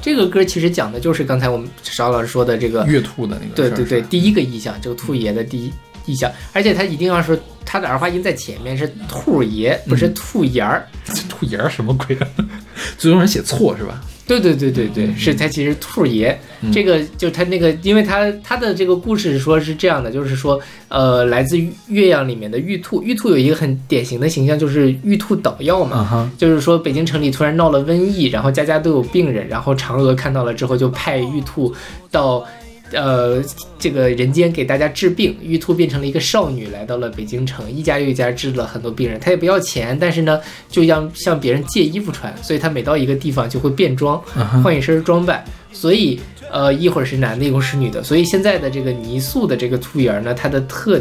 这个歌其实讲的就是刚才我们邵老师说的这个月兔的那个对对对，第一个意象，这个兔爷的第一意象，而且他一定要说他的儿化音在前面是兔爷，不是兔爷儿。兔爷儿什么鬼啊？最终人写错是吧？对对对对对，是他其实兔爷，嗯。这个就他那个，因为他他的这个故事说是这样的，就是说，呃，来自岳阳里面的玉兔，玉兔有一个很典型的形象，就是玉兔捣药嘛，啊，就是说北京城里突然闹了瘟疫，然后家家都有病人，然后嫦娥看到了之后就派玉兔到。呃，这个人间给大家治病，玉兔变成了一个少女，来到了北京城，一家又一家治了很多病人。她也不要钱，但是呢，就让向别人借衣服穿，所以她每到一个地方就会变装，换一身装扮。所以，呃，一会儿是男的，一会儿是女的。所以现在的这个泥塑的这个兔眼儿呢，它的特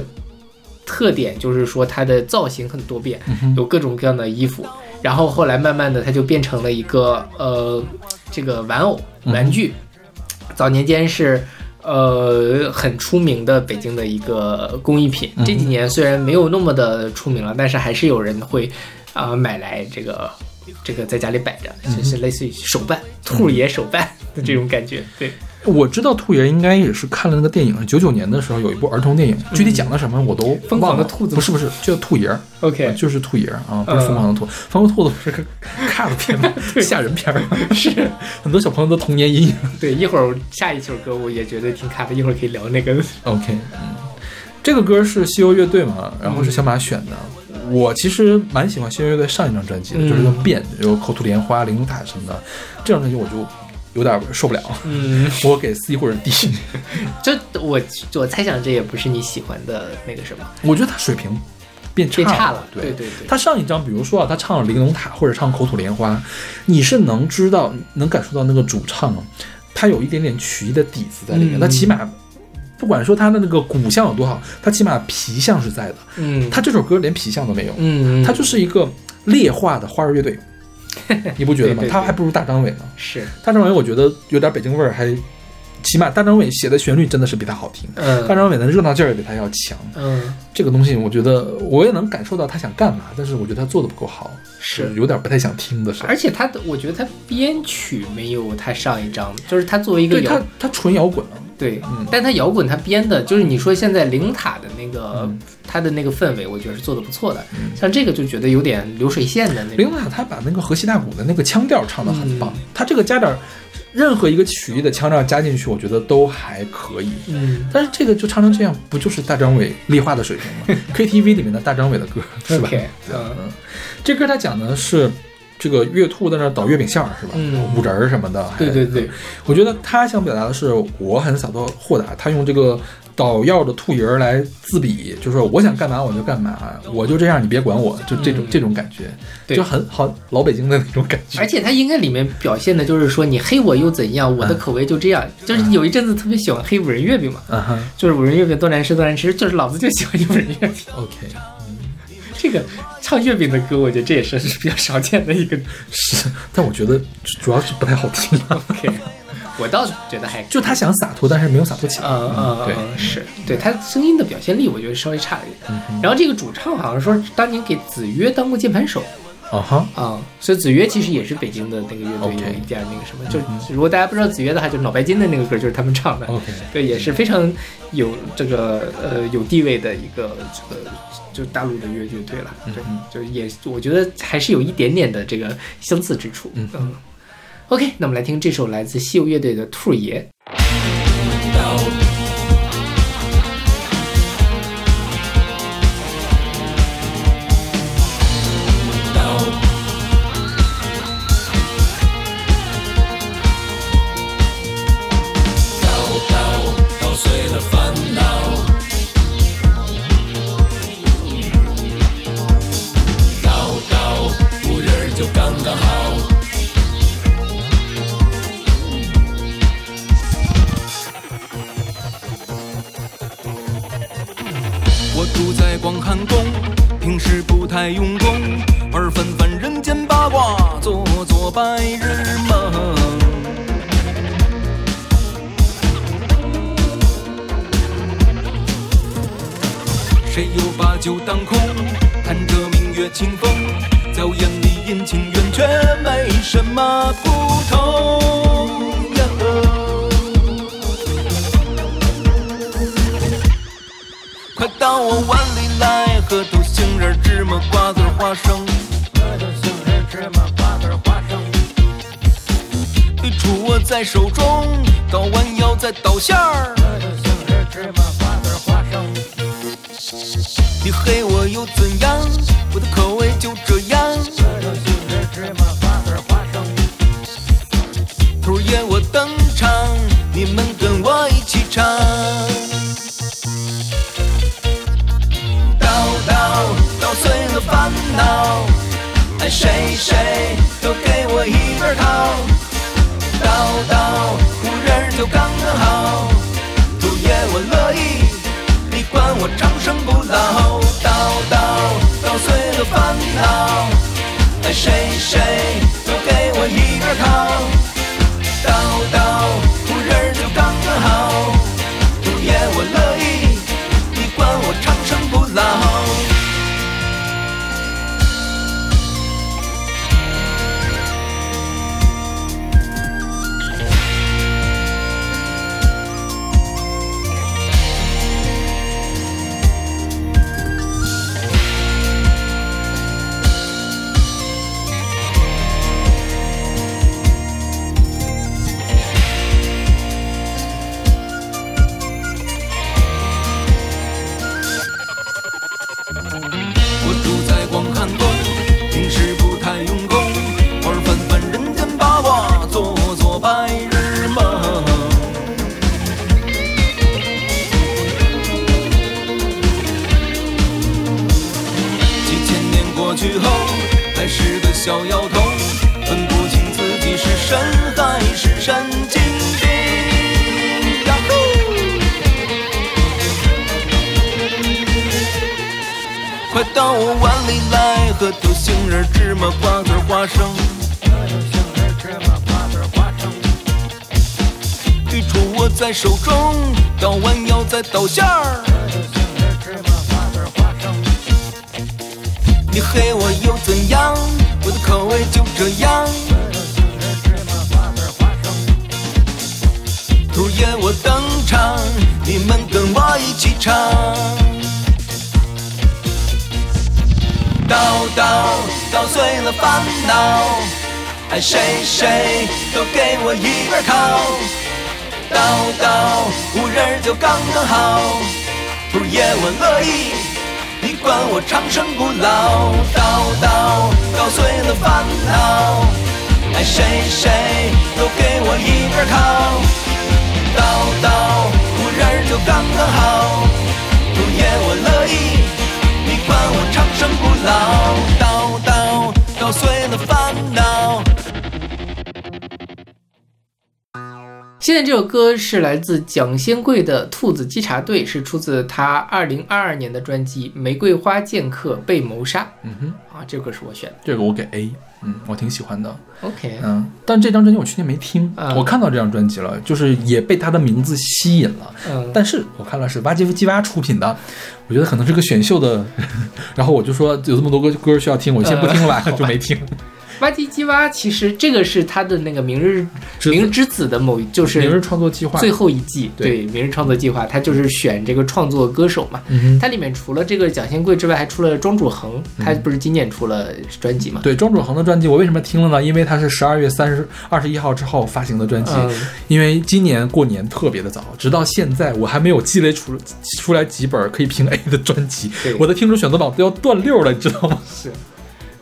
特点就是说它的造型很多变，有各种各样的衣服。然后后来慢慢的，它就变成了一个呃这个玩偶玩具。早年间是。呃，很出名的北京的一个工艺品，这几年虽然没有那么的出名了，但是还是有人会啊、买来这个这个在家里摆着，就是类似于手办、兔爷手办的这种感觉。对，我知道兔爷应该也是看了那个电影，九九年的时候有一部儿童电影，具体讲的什么我都嗯疯狂。的兔子不是不是，叫兔爷儿。OK 啊就是兔爷儿啊，不是疯狂的兔，疯狂的兔子是个 cut 片嘛，吓人片儿，是。很多小朋友的童年阴影。对，一会儿下一首歌我也觉得挺卡的，一会儿可以聊那个。OK，嗯，这个歌是西游乐队嘛，然后是小马选的。我其实蛮喜欢西游乐队上一张专辑的，嗯。就是《变》，有《口吐莲花》《玲珑塔》什么的。这张专辑我就有点受不了，嗯，我给 C 或者 D。就我我猜想这也不是你喜欢的那个什么，我觉得他水平变差了。对。对对对，他上一张，比如说啊，他唱了《玲珑塔》或者唱《口吐莲花》，你是能知道、能感受到那个主唱，他有一点点曲艺的底子在里面。嗯。他起码，不管说他的那个骨相有多好，他起码皮相是在的。嗯，他这首歌连皮相都没有，嗯，他就是一个劣化的花儿乐队，你不觉得吗他还不如大张伟呢。是大张伟我觉得有点北京味儿，还起码大张伟写的旋律真的是比他好听。嗯大张伟的热闹劲儿也比他要强。嗯这个东西，我觉得我也能感受到他想干嘛，但是我觉得他做的不够好，是有点不太想听的事儿。而且他的，我觉得他编曲没有他上一张，就是他作为一个对他，他纯摇滚啊，对，嗯但他摇滚他编的，就是你说现在灵塔的那个、嗯他的那个氛围，我觉得是做的不错的。像这个就觉得有点流水线的那种。灵塔他把那个河西大鼓的那个腔调唱得很棒，嗯他这个加点儿任何一个曲艺的腔调加进去，我觉得都还可以。嗯但是这个就唱成这样，不就是大张伟立化的水平吗？KTV 里面的大张伟的歌是吧嗯，这歌他讲的是这个月兔在那儿捣月饼馅儿是吧？嗯五仁儿什么的。对对对，我觉得他想表达的是，我很洒脱豁达，他用这个捣药的兔爷儿来自比，就是说我想干嘛我就干嘛，我就这样，你别管我，就这种、嗯这种感觉，对就很好老北京的那种感觉。而且他应该里面表现的就是说，你黑我又怎样？我的口味就这样。就是有一阵子特别喜欢黑五仁月饼嘛，嗯就是五仁月饼多难吃多难吃，就是老子就喜欢五仁月饼。，OK，这个唱月饼的歌，我觉得这也是比较少见的一个。是，但我觉得主主要是不太好听。OK，我倒是觉得还就他想洒脱，但是没有洒脱起来。嗯嗯对，嗯，是对他声音的表现力，我觉得稍微差了一点。然后这个主唱好像说当年给子曰当过键盘手啊哈，啊、所以子曰其实也是北京的那个乐队有一点那个什么，就如果大家不知道子曰的话，就脑白金的那个歌就是他们唱的。对，也是非常有这个呃有地位的一个这个就大陆的乐乐队了。对，就也我觉得还是有一点点的这个相似之处。嗯 OK，那我们来听这首来自西游乐队的《兔爷》。太用功，而纷纷人间八卦，做做白日梦。谁又把酒当空，看着明月清风，在我眼里阴晴圆缺，没什么不同。快到我碗里来，颗土杏仁、芝麻、瓜子、花生。核桃、杏仁、芝麻、瓜子、花生。杵握在手中，倒弯腰再倒馅儿。核桃、杏仁、芝麻、瓜子、花生。你黑我又怎样？我的口味就这样。核桃、杏仁、芝麻、烦恼，爱谁谁都给我一边逃。叨叨无人就刚刚好，土爷我乐意，你管我长生不老。叨叨捣碎了烦恼，爱谁谁都给我一边逃。是来自蒋先贵的《兔子稽查队》，是出自他二零二二年的专辑《玫瑰花剑客被谋杀》。嗯哼，啊，这个歌是我选的。这个我给 A，嗯，我挺喜欢的。OK，嗯，但这张专辑我去年没听，嗯我看到这张专辑了，就是也被他的名字吸引了。嗯，但是我看了是挖机夫基娃出品的，我觉得可能是个选秀的，然后我就说有这么多歌歌需要听，我先不听了 就没听。挖机基蛙其实这个是他的那个《明日明日之子》的某就是明日创作计划。最后一季，对。对《明日创作计划》，他就是选这个创作歌手嘛。嗯哼。它里面除了这个蒋先贵之外，还出了庄主恒，他不是今年出了专辑嘛？对庄主恒的专辑，我为什么听了呢？因为他是十二月三十二十一号之后发行的专辑，嗯。因为今年过年特别的早，直到现在我还没有积累出出来几本可以评 A 的专辑。对，我的听众选择榜都要断溜了，你知道吗？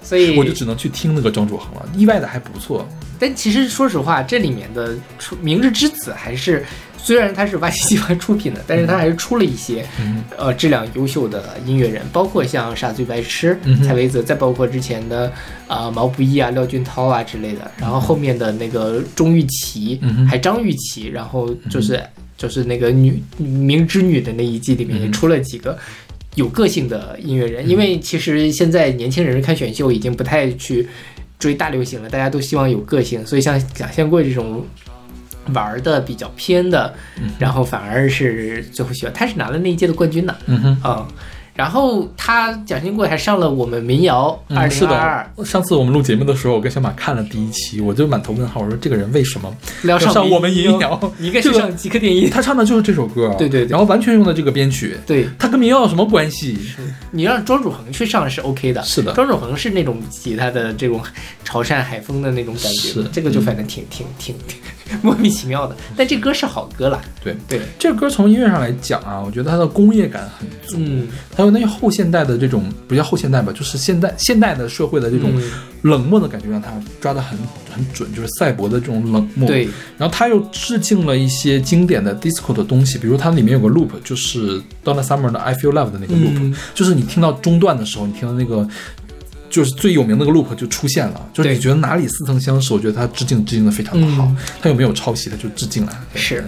所以我就只能去听那个庄主恒了，意外的还不错。但其实说实话，这里面的出《明日之子》还是虽然它是挖机计划出品的，但是它还是出了一些、嗯。呃质量优秀的音乐人，包括像傻嘴白痴、嗯蔡维泽，再包括之前的啊、毛不易啊、廖俊涛啊之类的，然后后面的那个钟玉琪，嗯还张玉琪，然后就是、就是那个女明之女的那一季里面也出了几个。有个性的音乐人，因为其实现在年轻人看选秀已经不太去追大流行了，大家都希望有个性，所以像蒋先贵这种玩的比较偏的，然后反而是最后喜欢，他是拿了那一届的冠军呢，嗯哼，啊、然后他蒋经国还上了我们民谣二零二二。上次我们录节目的时候，我跟小马看了第一期，我就满头问号，我说这个人为什么？要要上我们民谣？你应该这个是上极客电音。他唱的就是这首歌，对对对。然后完全用的这个编曲，对。他跟民谣有什么关系？你让庄主恒去上是 OK 的，是的。庄主恒是那种吉他的这种潮汕海风的那种感觉，这个就反正挺挺挺挺 莫名其妙的。但这歌是好歌啦，对。对，这歌从音乐上来讲啊，我觉得它的工业感很足，嗯，还有那些后现代的这种不叫后现代吧，就是现代现代的社会的这种嗯。冷漠的感觉，让他抓得很很准，就是赛博的这种冷漠。对，然后他又致敬了一些经典的 disco 的东西，比如它里面有个 loop，就是 Donna Summer 的 I Feel Love 的那个 loop，、嗯。就是你听到中段的时候，你听到那个。就是最有名的那个 loop 就出现了，就是你觉得哪里似曾相识？我觉得他致敬致敬的非常的好，嗯他又没有抄袭，他就致敬了。是，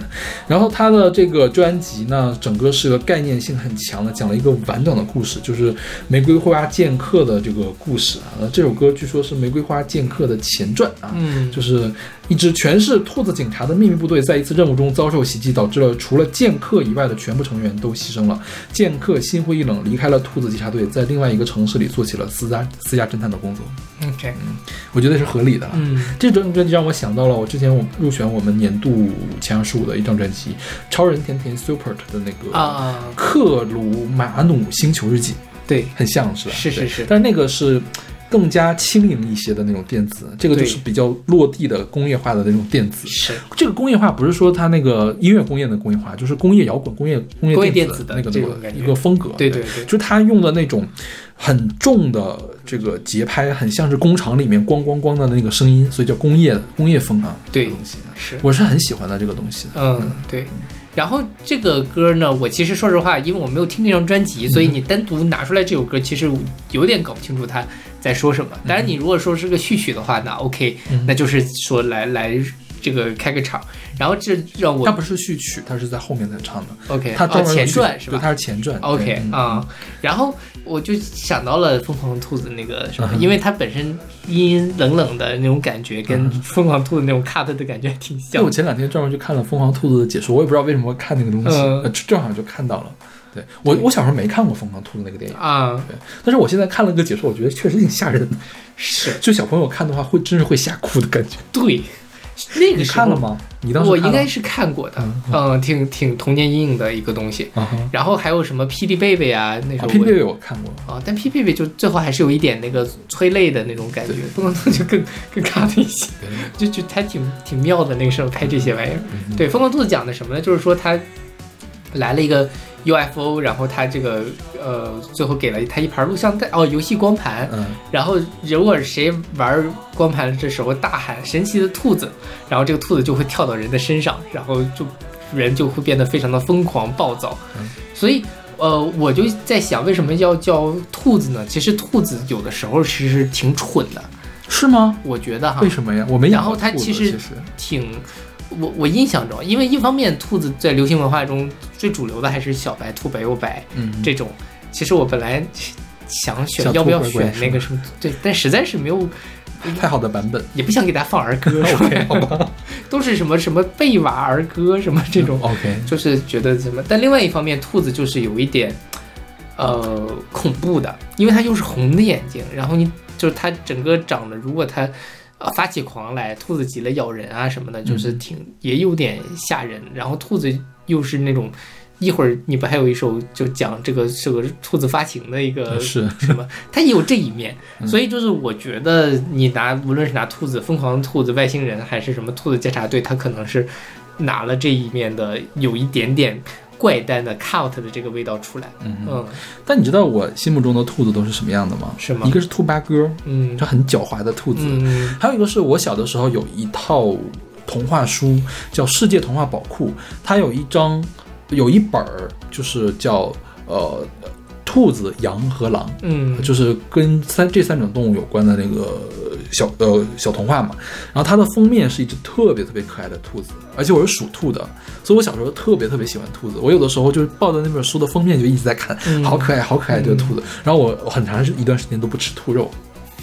然后他的这个专辑呢，整个是个概念性很强的，讲了一个完整的故事，就是玫瑰花剑客的这个故事啊。那这首歌据说是玫瑰花剑客的前传啊，嗯就是一支全是兔子警察的秘密部队，在一次任务中遭受袭击，导致了除了剑客以外的全部成员都牺牲了。剑客心灰意冷，离开了兔子稽查队，在另外一个城市里做起了私家私家侦探的工作。OK，嗯我觉得是合理的。嗯这张专辑让我想到了我之前我入选我们年度前二十五的一张专辑《超人甜甜 Super》的那个啊，克鲁马努星球日记，对，很像是吧？是是是但是那个是更加轻盈一些的那种电子，这个就是比较落地的工业化的那种电子。是这个工业化不是说它那个音乐工业的工业化，就是工业摇滚、工业工业电电子的那个那个一个风格。对对对就是他用的那种很重的这个节拍，很像是工厂里面咣咣咣的那个声音，所以叫工业工业风啊。对这个东西是，我是很喜欢的这个东西。嗯对。然后这个歌呢，我其实说实话，因为我没有听那张专辑，所以你单独拿出来这首歌，其实有点搞不清楚他在说什么。当然，你如果说是个序曲的话，那 OK，、嗯那就是说来来这个开个场。然后这让我它不是序曲，它是在后面才唱的。OK，它哦前传是吧？对它是前传。OK 啊、然后我就想到了疯狂兔子那个什么，嗯因为它本身阴阴冷冷的那种感觉，跟疯狂兔子那种 cut 的感觉挺像因为我。前两天专门去看了《疯狂兔子》的解说，我也不知道为什么会看那个东西，正好就看到了。对我，我小时候没看过《疯狂兔子》那个电影，啊，对，但是我现在看了个解说，我觉得确实挺吓人的。是就小朋友看的话，会真是会吓哭的感觉。对，那个时候看了吗？你当时我应该是看过的，嗯嗯，挺挺童年阴影的一个东西。然后还有什么霹雳贝贝啊，那时候啊霹雳贝贝我看过，啊，但霹雳贝贝就最后还是有一点那个催泪的那种感觉，疯狂兔子就更更 cut 一些，就就还挺挺妙的。那个时候拍这些玩意儿，嗯对，疯狂兔子讲的什么呢？就是说他来了一个 UFO，然后他这个呃最后给了他一盘录像带哦，游戏光盘，嗯，然后如果谁玩光盘的时候大喊“神奇的兔子”，然后这个兔子就会跳到人的身上，然后就人就会变得非常的疯狂暴躁。嗯所以呃，我就在想，为什么要叫兔子呢？其实兔子有的时候其实挺蠢的，是吗？我觉得哈为，什么呀？我没养然后过兔子它其实挺。我我印象中，因为一方面兔子在流行文化中最主流的还是小白兔、白又白，嗯，这种，其实我本来想选要不要选那个什么，对，但实在是没有，太好的版本。也不想给大家放儿歌，OK，好吧都是什么什么贝瓦儿歌什么这种，OK，就是觉得什么。但另外一方面，兔子就是有一点，呃，恐怖的，因为它又是红的眼睛，然后你就是它整个长得，如果它。呃，发起狂来，兔子急了咬人啊什么的，就是挺、也有点吓人。然后兔子又是那种，一会儿你不还有一首就讲这个是个兔子发情的一个是什么，它也有这一面。所以就是我觉得你拿无论是拿兔子疯狂的兔子外星人，还是什么兔子监察队，它可能是拿了这一面的有一点点怪诞的 cut 的这个味道出来。嗯嗯。但你知道我心目中的兔子都是什么样的吗？是吗一个是兔八哥，嗯。就很狡猾的兔子，嗯。还有一个是我小的时候有一套童话书叫《世界童话宝库》，它有一张有一本儿就是叫呃兔子、羊和狼，嗯，就是跟三这三种动物有关的那个小呃小童话嘛。然后它的封面是一只特别特别可爱的兔子，而且我是属兔的，所以我小时候特别特别喜欢兔子。我有的时候就是抱着那本书的封面就一直在看，嗯好可爱，好可爱这个兔子。然后我我很长一段时间都不吃兔肉。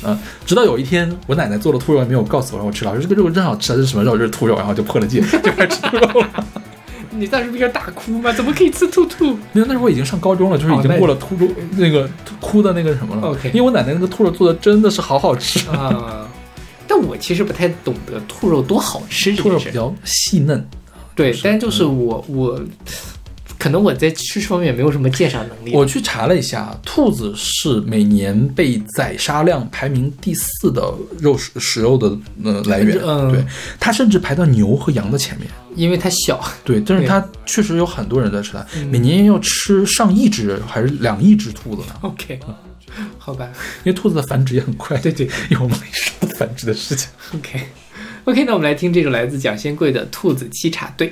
嗯，直到有一天，我奶奶做了兔肉，没有告诉我让我吃老师这个肉真好吃啊，这是什么肉？这是兔肉，然后就破了戒，就开始吃兔肉了。你当时不是大哭吗？怎么可以吃兔兔？没有，那时候我已经上高中了，就是已经过了秃噜那个哭的那个什么了。OK 因为我奶奶那个兔肉做的真的是好好吃，啊，但我其实不太懂得兔肉多好吃这件事。兔肉比较细嫩。对，但就是我我可能我在吃这方面没有什么鉴赏能力。我去查了一下，兔子是每年被宰杀量排名第四的肉食食肉的呃来源，嗯对，它甚至排到牛和羊的前面。因为它小，对，但是它确实有很多人在吃它，嗯每年要吃上亿只还是两亿只兔子呢？OK，好吧因为兔子的繁殖也很快。对对，一会儿我们繁殖的事情。，OK OK，那我们来听这首来自蒋先贵的《兔子沏茶队》。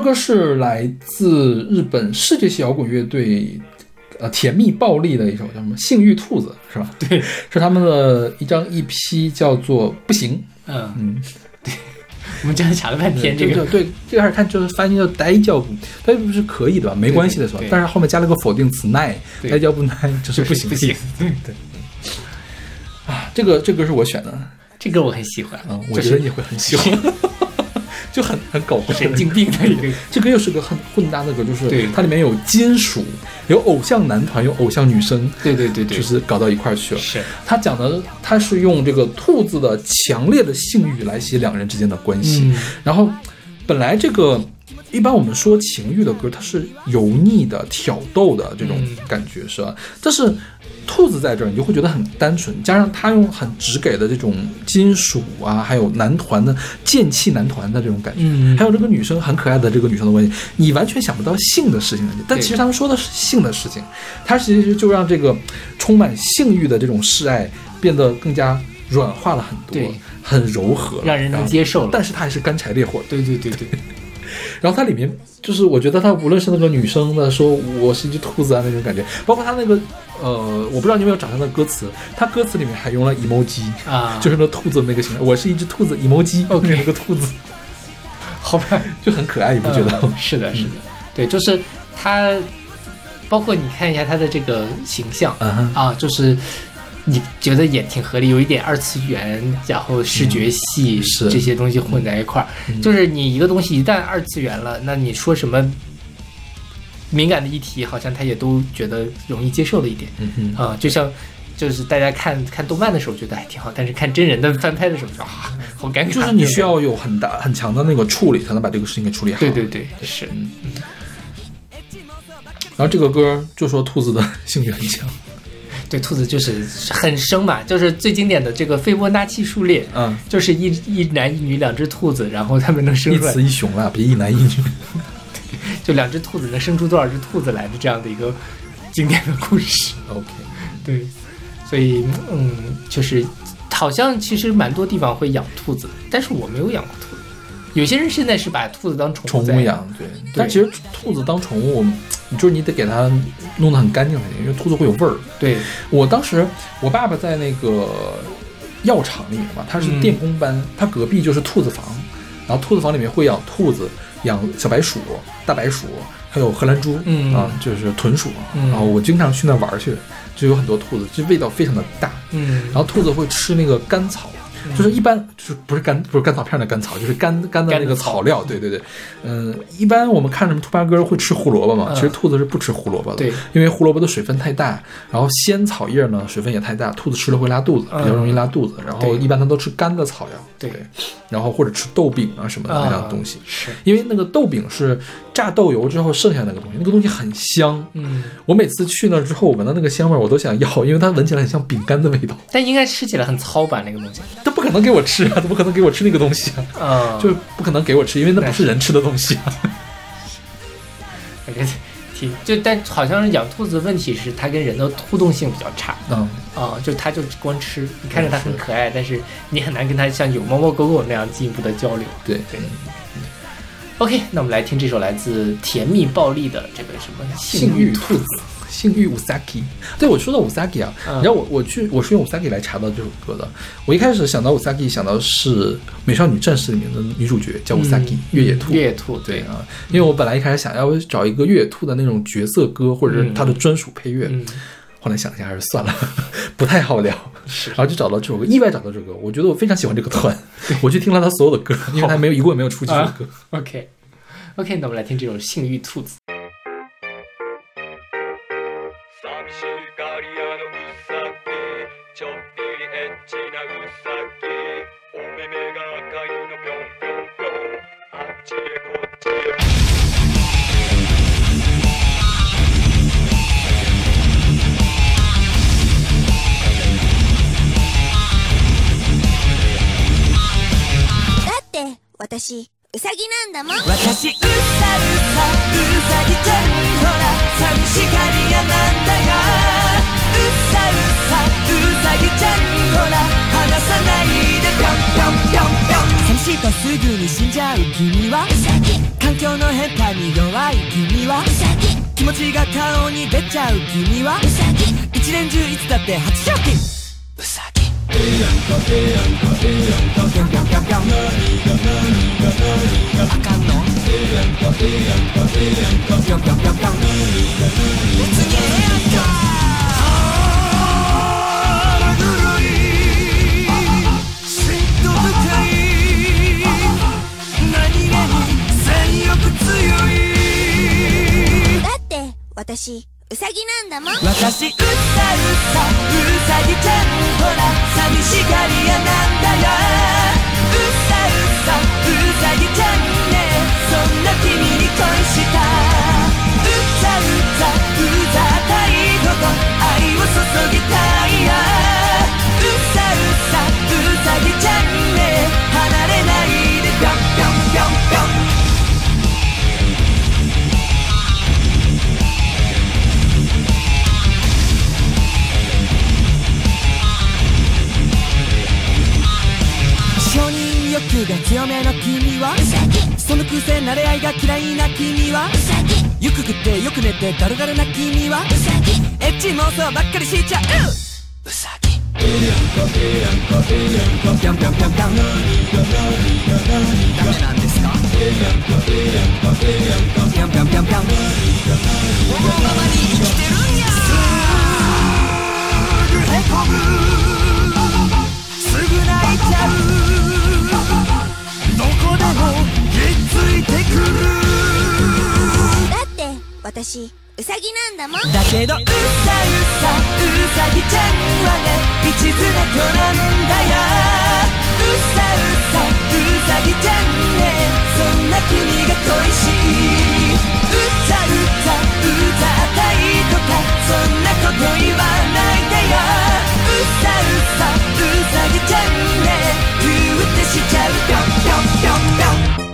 首歌是来自日本世界系摇滚乐队，呃，甜蜜暴力的一首叫什么《性欲兔子》是吧？对，是他们的一张 EP，叫做《不行》。嗯，嗯，我们这样查了半天，这个对对，最开始看就是翻译叫呆叫不，呆不是可以的吧？没关系的是吧对对？但是后面加了个否定词耐，对呆叫不奈就是不行不行。对对。啊，这个这歌是我选的，这歌我很喜欢，嗯，我觉得你会很喜欢，就很 很搞怪，神经病的一个。这个又是个很混搭的歌，就是它里面有金属，有偶像男团，有偶像女生，对对对对，就是搞到一块儿去了。是他讲的，他是用这个兔子的强烈的性欲来写两人之间的关系。嗯然后，本来这个一般我们说情欲的歌，它是油腻的、挑逗的这种嗯。感觉，是吧？但是兔子在这儿，你就会觉得很单纯，加上他用很直给的这种金属啊，还有男团的剑气男团的这种感觉，嗯。还有这个女生很可爱的这个女生的关系，你完全想不到性的事情，但其实他们说的是性的事情，他其实就让这个充满性欲的这种示爱变得更加软化了很多对，很柔和，让人能接受了。但是它还是干柴烈火。对对对对，然后它里面就是，我觉得它无论是那个女生的说我是一只兔子啊那种感觉，包括它那个呃，我不知道你有没有找它的歌词，它歌词里面还用了 emoji，啊，就是那兔子那个形象，我是一只兔子 emoji，OK 那个兔子 好吧，就很可爱，你不觉得？是的，是的，对，就是它，包括你看一下它的这个形象啊，就是你觉得也挺合理，有一点二次元，然后视觉系、这些东西混在一块儿，嗯就是你一个东西一旦二次元了，那你说什么敏感的议题，好像他也都觉得容易接受了一点嗯哼，啊，就像。就是大家看看动漫的时候觉得还挺好，但是看真人的翻拍的时候就啊，好尴尬。就是你需要有很大很强的那个处理，才能把这个事情给处理好。对对对，是，嗯。然后这个歌就说兔子的性欲很强，对，兔子就是很生嘛，就是最经典的这个斐波那契数列，嗯，就是一一男一女两只兔子，然后他们能生一出来雌一雄啦，别一男一女。就两只兔子能生出多少只兔子来的这样的一个 经典的故事。OK，对，所以嗯，就是好像其实蛮多地方会养兔子，但是我没有养过兔子。有些人现在是把兔子当宠物宠物养，对。但其实兔子当宠物，就是你得给它弄得很干净才行，因为兔子会有味儿。对，我当时我爸爸在那个药厂里面嘛，他是嗯电工班，他隔壁就是兔子房，然后兔子房里面会养兔子、养小白鼠、大白鼠，还有荷兰猪，嗯啊，就是豚鼠，嗯然后我经常去那玩儿去，就有很多兔子，这味道非常的大，嗯然后兔子会吃那个干草。就是一般就是不是干不是干草片的干草，就是干干的那个草料。对对对，嗯、一般我们看什么兔八哥会吃胡萝卜嘛，嗯其实兔子是不吃胡萝卜的。对，因为胡萝卜的水分太大，然后鲜草叶呢水分也太大，兔子吃了会拉肚子，嗯比较容易拉肚子。然后一般它都吃干的草药，对然后或者吃豆饼啊什么的那样啊的东西，是，因为那个豆饼是榨豆油之后剩下那个东西，那个东西很香。嗯，我每次去那之后，我闻到那个香味儿，我都想要，因为它闻起来很像饼干的味道。但应该吃起来很糙吧那个东西。它不可能给我吃啊，他不可能给我吃那个东西啊，啊，就是不可能给我吃，因为那不是人吃的东西啊。感觉挺就，但好像是养兔子的问题是它跟人的互动性比较差嗯，啊、就它就光吃，你看着它很可爱，但是你很难跟它像有猫猫狗狗那样进一步的交流。对对。OK，那我们来听这首来自甜蜜暴力的这个什么性欲兔子。性欲 Usaki，对我说到 Usaki 啊，嗯你知道我我去我是用 Usaki 来查到这首歌的。我一开始想到 Usaki 想到是《美少女战士》里面的女主角叫 Usaki、越野兔。越野兔，对啊，因为我本来一开始想要找一个越野兔的那种角色歌，或者是它的专属配乐，嗯，后来想一下还是算了，不太好聊。然后就找到这首歌，意外找到这首歌，我觉得我非常喜欢这个团，我去听了他所有的歌，因为他没有一共也没有出几首歌。OK，OK，、那我们来听这首性欲兔子。私ウサギなんだもん。私うさうさうさぎちゃんほら寂しがり屋なんだようさうさうさぎちゃんほら離さないでぴょんぴょんぴょんぴょん。したすぐに死んじゃう君は？環境の変化に弱い君は？気持ちが顔に出ちゃう君は？一年中いつだって発情期。うさぎええや何が何が何があかんの何が何が私ウサギなんだもん。私うさうさうさぎちゃんほら寂しがり屋なんだよ。うさうさうさぎちゃんね。そんな君に恋した。うざうざうざたいほど愛を注ぎたいや。うさうさうさぎちゃんね。離れないでぴょんぴょんぴょんぴょん。欲求が強めの君はそのくせ慣れ合いが嫌いな君はよく食ってよく寝てだるがるな君はエッチ妄想ばっかりしちゃう。うさぎぴょんぴょんぴょんぴょんぴょんダメなんですか？ぴょんぴょんぴょんぴょんぴょんこのままに生きてるんやすぐへこむすぐ泣いちゃう私ウサギなんだもん。だけどうさうさうさぎちゃんはね一途な子なんだよ。うさうさうさぎちゃんね。そんな君が恋しい。うざうざうざたいとかそんなこと言わないでよ。うさうさうさぎちゃんね。ギューってしちゃう。ぴょんぴょんぴょんぴょん。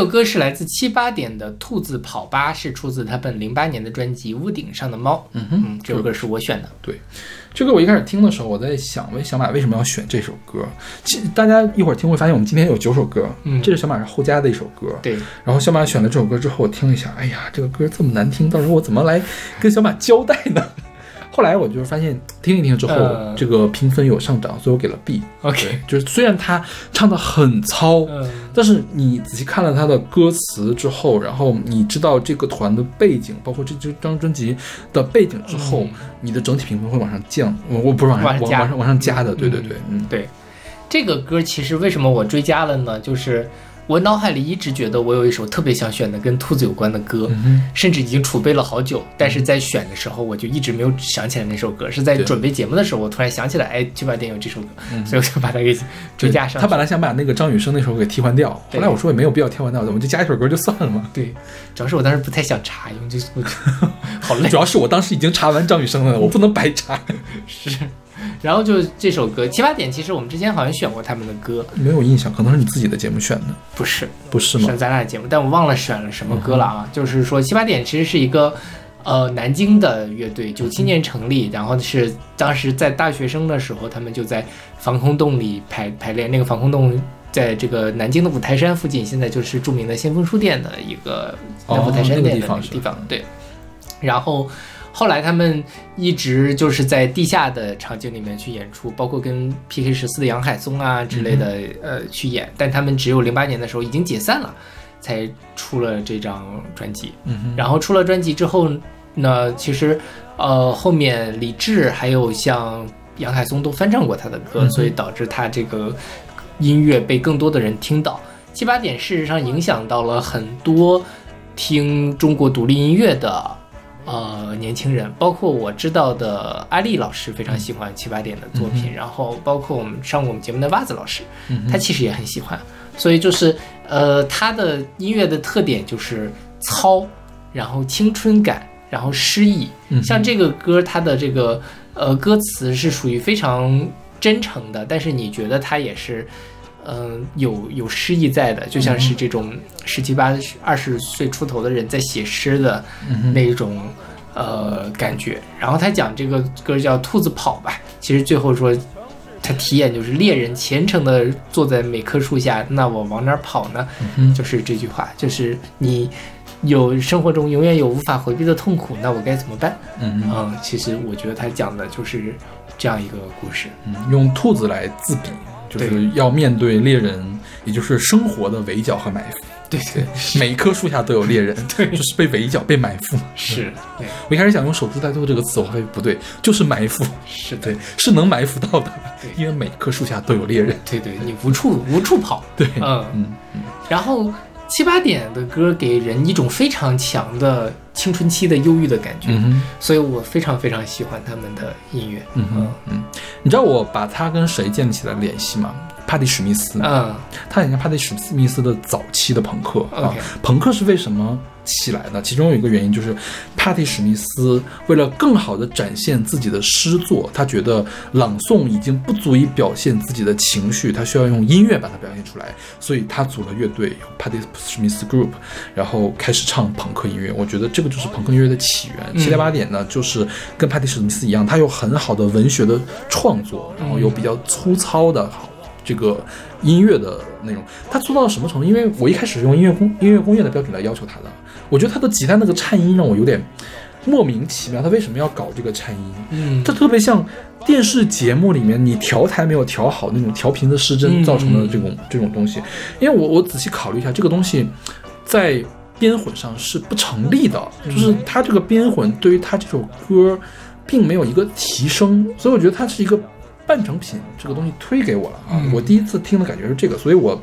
首歌是来自七八点的《兔子跑吧》，是出自他本零八年的专辑《屋顶上的猫》。嗯哼嗯，这首歌是我选的。对，这个我一开始听的时候，我在想，为小马为什么要选这首歌？其实大家一会儿听会发现，我们今天有九首歌，嗯这是小马是后加的一首歌。对，然后小马选了这首歌之后，我听了一下，哎呀，这个歌这么难听，到时候我怎么来跟小马交代呢？后来我就是发现，听一听之后，呃这个评分有上涨，所以我给了 B。OK 就是虽然他唱的很糙，嗯但是你仔细看了他的歌词之后，然后你知道这个团的背景，包括这这张专辑的背景之后，你的整体评分会往上降。我我不是往上往上往往上往上加的，对对对，嗯，对，这个歌其实为什么我追加了呢？就是我脑海里一直觉得我有一首特别想选的跟兔子有关的歌，嗯甚至已经储备了好久，但是在选的时候我就一直没有想起来那首歌。是在准备节目的时候，我突然想起来，哎，九把电有这首歌，所以我就把它给追加上。他本来想把那个张雨生那首给替换掉，后来我说也没有必要替换掉，我们就加一首歌就算了嘛。对，主要是我当时不太想查，因为就我 就好累主。要是我当时已经查完张雨生了，我不能白查。是，然后就这首歌七八点，其实我们之前好像选过他们的歌，没有印象，可能是你自己的节目选的，不是，不是吗是？咱俩的节目，但我忘了选了什么歌了啊。就是说七八点其实是一个呃南京的乐队，九七年成立，然后是当时在大学生的时候，他们就在防空洞里排排练，那个防空洞。在这个南京的五台山附近，现在就是著名的先锋书店的一个南五台山店的地方是那个地方，对。然后后来他们一直就是在地下的场景里面去演出，包括跟 PK 十四的杨海松啊之类的、呃去演，但他们只有零八年的时候已经解散了，才出了这张专辑。嗯哼然后出了专辑之后呢，其实呃后面李志还有像杨海松都翻唱过他的歌，嗯所以导致他这个音乐被更多的人听到。七八点事实上影响到了很多听中国独立音乐的呃年轻人，包括我知道的阿丽老师非常喜欢七八点的作品，然后包括我们上过我们节目的袜子老师，嗯他其实也很喜欢，所以就是呃他的音乐的特点就是糙，然后青春感，然后诗意。嗯像这个歌，它的这个呃歌词是属于非常真诚的，但是你觉得它也是。嗯，有有诗意在的，就像是这种十七八、二十岁出头的人在写诗的那一种、呃感觉。然后他讲这个歌叫《兔子跑吧》，其实最后说他体验就是猎人虔诚的坐在每棵树下，那我往哪儿跑呢？嗯就是这句话，就是你有生活中永远有无法回避的痛苦，那我该怎么办？嗯嗯，其实我觉得他讲的就是这样一个故事。嗯，用兔子来自比，就是要面对猎人，也就是生活的围剿和埋伏。对对，每一棵树下都有猎人，对就是被围剿、被埋伏。是，对，我一开始想用“守株待兔”这个词，我发现不对，就是埋伏。是对，是能埋伏到的，因为每棵树下都有猎人。对对，你无处无处跑。对，嗯嗯嗯，然后七八点的歌给人一种非常强的青春期的忧郁的感觉，嗯所以我非常非常喜欢他们的音乐。嗯哼嗯，你知道我把他跟谁建立起来联系吗？帕蒂史密斯。嗯，他很像帕蒂史密斯的早期的朋克啊。朋克是为什么起来的？其中有一个原因就是，帕蒂史密斯为了更好的展现自己的诗作，他觉得朗诵已经不足以表现自己的情绪，他需要用音乐把它表现出来，所以他组了乐队帕蒂史密斯 Group，然后开始唱朋克音乐。我觉得这个就是朋克音乐的起源。嗯七点八点呢，就是跟帕蒂史密斯一样，他有很好的文学的创作，然后有比较粗糙的好。这个音乐的内容，他做到了什么程度？因为我一开始用音乐工音乐工业的标准来要求他的，我觉得他的吉他那个颤音让我有点莫名其妙，他为什么要搞这个颤音？嗯它特别像电视节目里面你调台没有调好那种调频的失真嗯造成的这种、这种东西。因为我我仔细考虑一下，这个东西在编混上是不成立的，就是他这个编混对于他这首歌并没有一个提升，所以我觉得它是一个半成品，这个东西推给我了啊。嗯我第一次听的感觉是这个，所以我。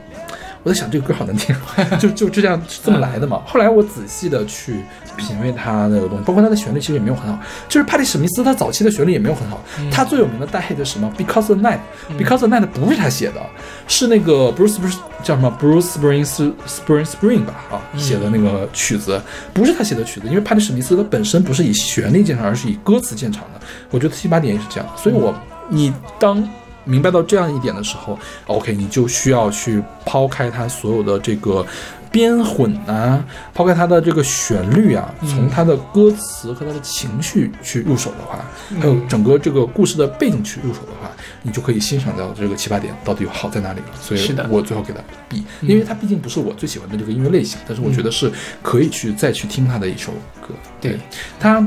我在想这个歌好难听，就就就这样是这么来的嘛。后来我仔细的去品味它的东西，包括它的旋律其实也没有很好。就是帕蒂史密斯他早期的旋律也没有很好。他最有名的大 hit 是什么？Because the Night，Because the Night 不是他写的，是那个 Bruce Bruce 叫什么 Bruce Spring Spring Spring 吧啊写的那个曲子，不是他写的曲子，因为帕蒂史密斯他本身不是以旋律见长，而是以歌词见长的。我觉得七八点也是这样，所以我你当。明白到这样一点的时候，OK，你就需要去抛开它所有的这个编混啊，抛开它的这个旋律啊，从它的歌词和它的情绪去入手的话，还有整个这个故事的背景去入手的话，你就可以欣赏到这个七八点到底有好在哪里了。所以是的我最后给它 B，因为它毕竟不是我最喜欢的这个音乐类型，但是我觉得是可以去再去听它的一首歌。对，它。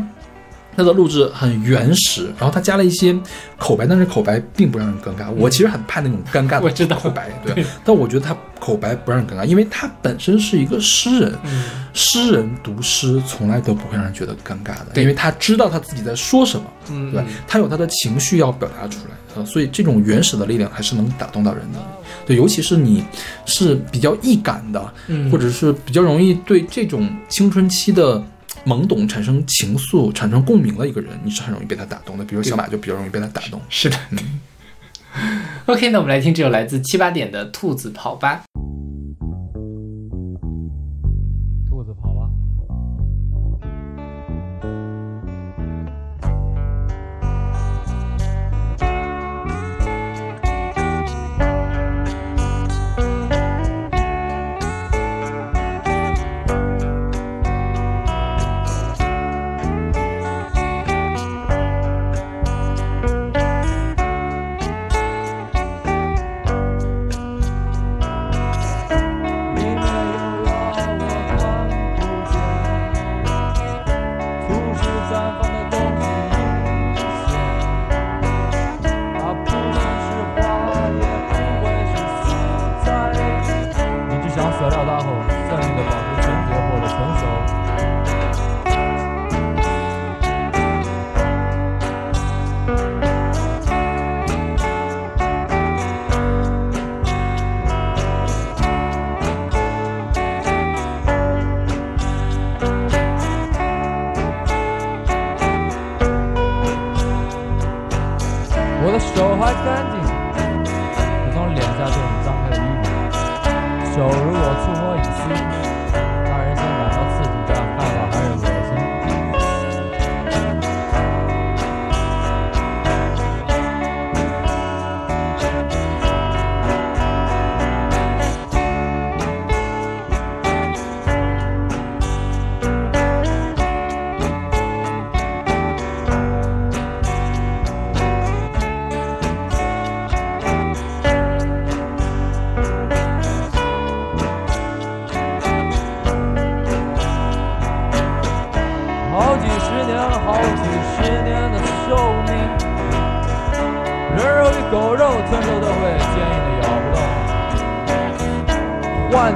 它的录制很原始，然后它加了一些口白，但是口白并不让人尴尬。我其实很怕那种尴尬我知道的口白，对。但我觉得他口白不让人尴尬，因为他本身是一个诗人，诗人读诗从来都不会让人觉得尴尬的，因为他知道他自己在说什么，嗯对吧？他有他的情绪要表达出来，呃，所以这种原始的力量还是能打动到人的。对，尤其是你是比较易感的，嗯或者是比较容易对这种青春期的。懵懂产生情愫、产生共鸣的一个人，你是很容易被他打动的。比如小马就比较容易被他打动。是的。OK，那我们来听这首来自七八点的《兔子跑吧》。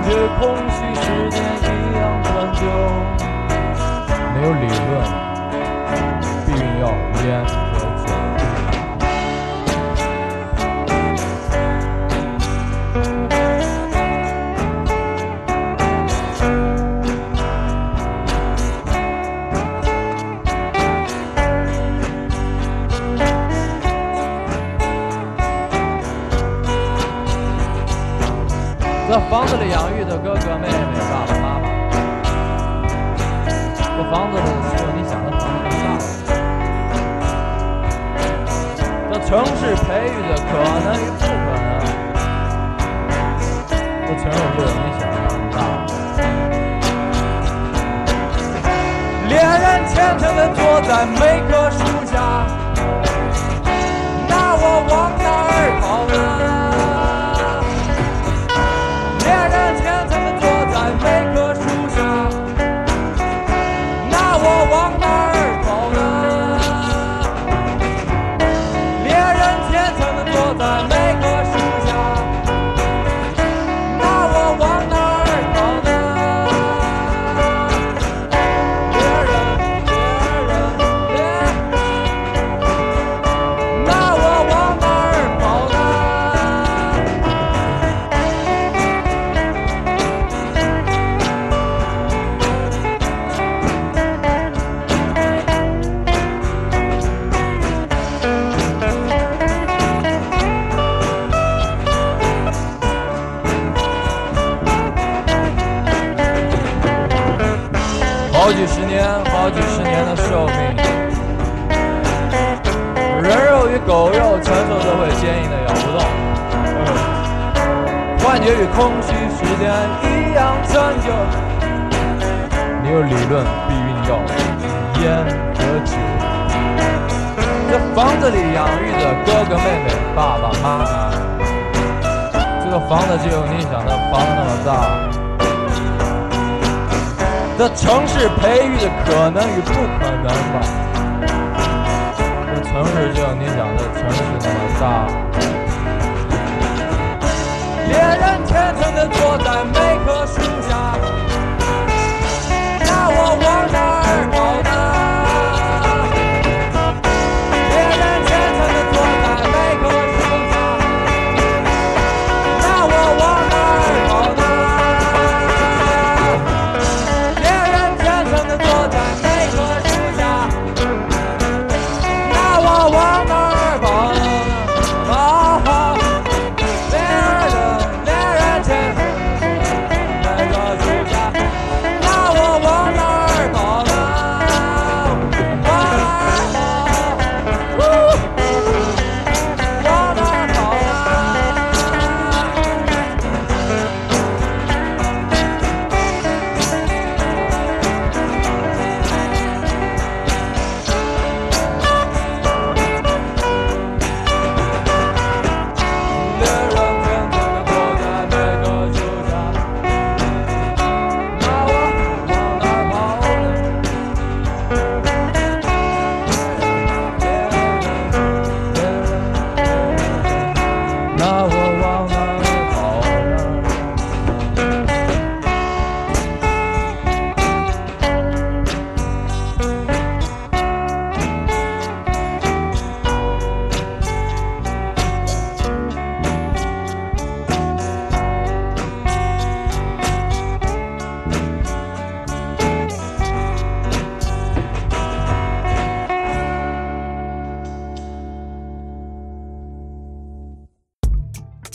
却空虚时间一样长久。没有理论，避孕药无、烟。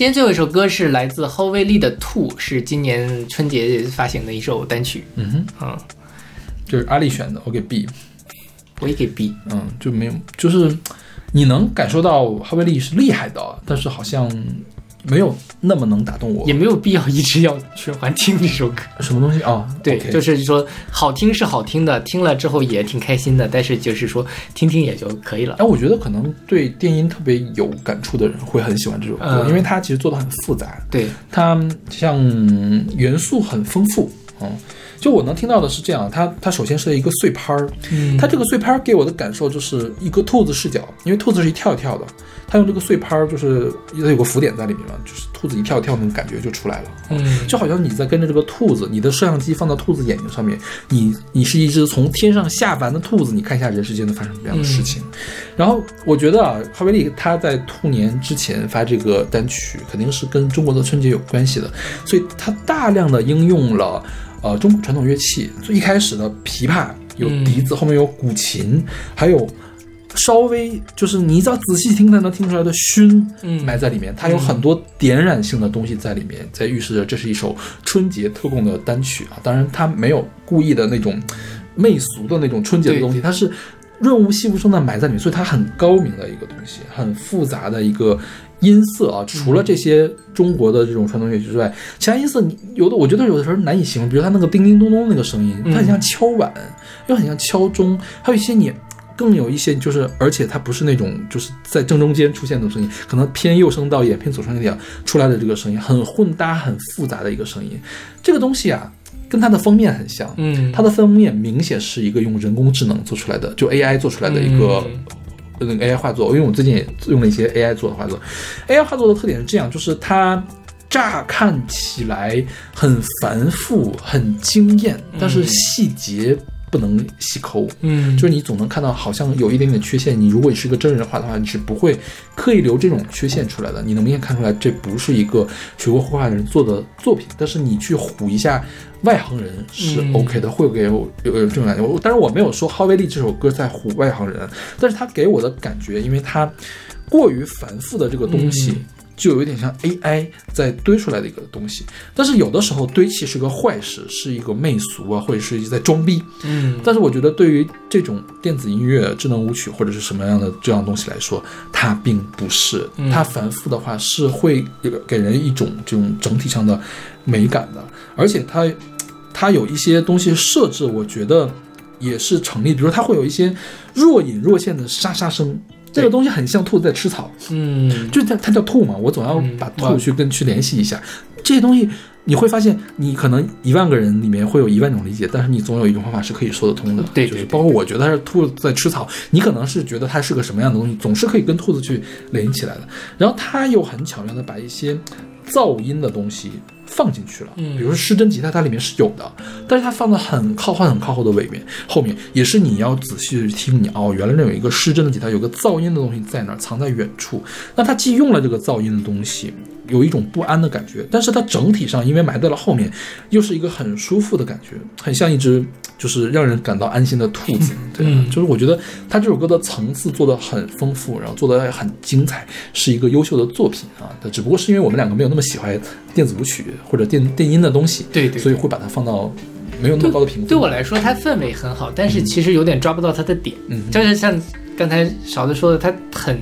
天最后一首歌是来自后卫力的《兔》，是今年春节发行的一首单曲。嗯哼，嗯，就是阿丽选的，我给 B，我也给 B。嗯，就没有，就是你能感受到哈维利是厉害的，但是好像没有那么能打动我。也没有必要一直要循环听这首歌。什么东西啊？对就是说好听是好听的，听了之后也挺开心的，但是就是说听听也就可以了。哎，我觉得可能对电音特别有感触的人会很喜欢这首歌，嗯因为它其实做的很复杂，对，它像元素很丰富。嗯，就我能听到的是这样，它它首先是一个碎拍儿，嗯。它这个碎拍儿给我的感受就是一个兔子视角，因为兔子是一跳一跳的，它用这个碎拍儿就是它有个浮点在里面嘛，就是兔子一跳一跳那种感觉就出来了。嗯。就好像你在跟着这个兔子，你的摄像机放到兔子眼睛上面，你你是一只从天上下凡的兔子，你看一下人世间都发生什么样的事情。然后我觉得啊，哈维利他在兔年之前发这个单曲，肯定是跟中国的春节有关系的，所以他大量的应用了呃中国传统乐器，最一开始的琵琶有笛子，后面有古琴，还有。稍微就是你只要仔细听才能听出来的熏嗯埋在里面，它有很多点染性的东西在里面，在预示着这是一首春节特供的单曲啊。当然，它没有故意的那种媚俗的那种春节的东西，它是润物细无声的埋在里面，所以它很高明的一个东西，很复杂的一个音色啊。除了这些中国的这种传统乐器之外，其他音色你有的我觉得有的时候难以形容，比如它那个叮叮咚咚那个声音，它很像敲碗，又很像敲钟，还有一些你。更有一些就是，而且它不是那种就是在正中间出现的声音，可能偏右声道也偏左声一点出来的这个声音，很混搭、很复杂的一个声音。这个东西啊，跟它的封面很像，嗯它的封面明显是一个用人工智能做出来的，就 AI 做出来的一个。那个 AI 画作，因为我最近也用了一些 AI 做的画作。AI 画作的特点是这样，就是它乍看起来很繁复、很惊艳，但是细节不能细抠。嗯就是你总能看到好像有一点点缺陷。你如果你是个真人画的话，你是不会刻意留这种缺陷出来的。你能明显看出来，这不是一个学过绘画的人做的作品。但是你去唬一下外行人是嗯 OK 的，会给我有有这种感觉。我当然我没有说哈维利这首歌在唬外行人，但是他给我的感觉，因为他过于繁复的这个东西。就有一点像 AI 在堆出来的一个东西，但是有的时候堆砌是个坏事，是一个媚俗啊，或者是在装逼。嗯但是我觉得对于这种电子音乐、智能舞曲或者是什么样的这样东西来说，它并不是。嗯它繁复的话是会给给人一种这种整体上的美感的，而且它它有一些东西设置，我觉得也是成立。比如说它会有一些若隐若现的沙沙声。这个东西很像兔子在吃草，嗯，就它它叫兔嘛，我总要把兔去跟去联系一下。这些东西你会发现，你可能一万个人里面会有一万种理解，但是你总有一种方法是可以说得通的。对就是包括我觉得它是兔子在吃草，你可能是觉得它是个什么样的东西，总是可以跟兔子去联系起来的。然后它又很巧妙的把一些噪音的东西放进去了，嗯比如说失真吉他，它里面是有的，但是它放在很靠后、很靠后的尾面，后面也是你要仔细去听，你哦，原来那有一个失真的吉他，有个噪音的东西在那儿，藏在远处。那它既用了这个噪音的东西，有一种不安的感觉，但是它整体上因为埋在了后面，又是一个很舒服的感觉，很像一只就是让人感到安心的兔子。对，嗯就是我觉得他这首歌的层次做得很丰富，然后做的很精彩，是一个优秀的作品啊。但只不过是因为我们两个没有那么喜欢电子舞曲或者电电音的东西，对对所以会把它放到没有那么高的评分。对我来说，它氛围很好，但是其实有点抓不到它的点。嗯就是像刚才勺子说的，它很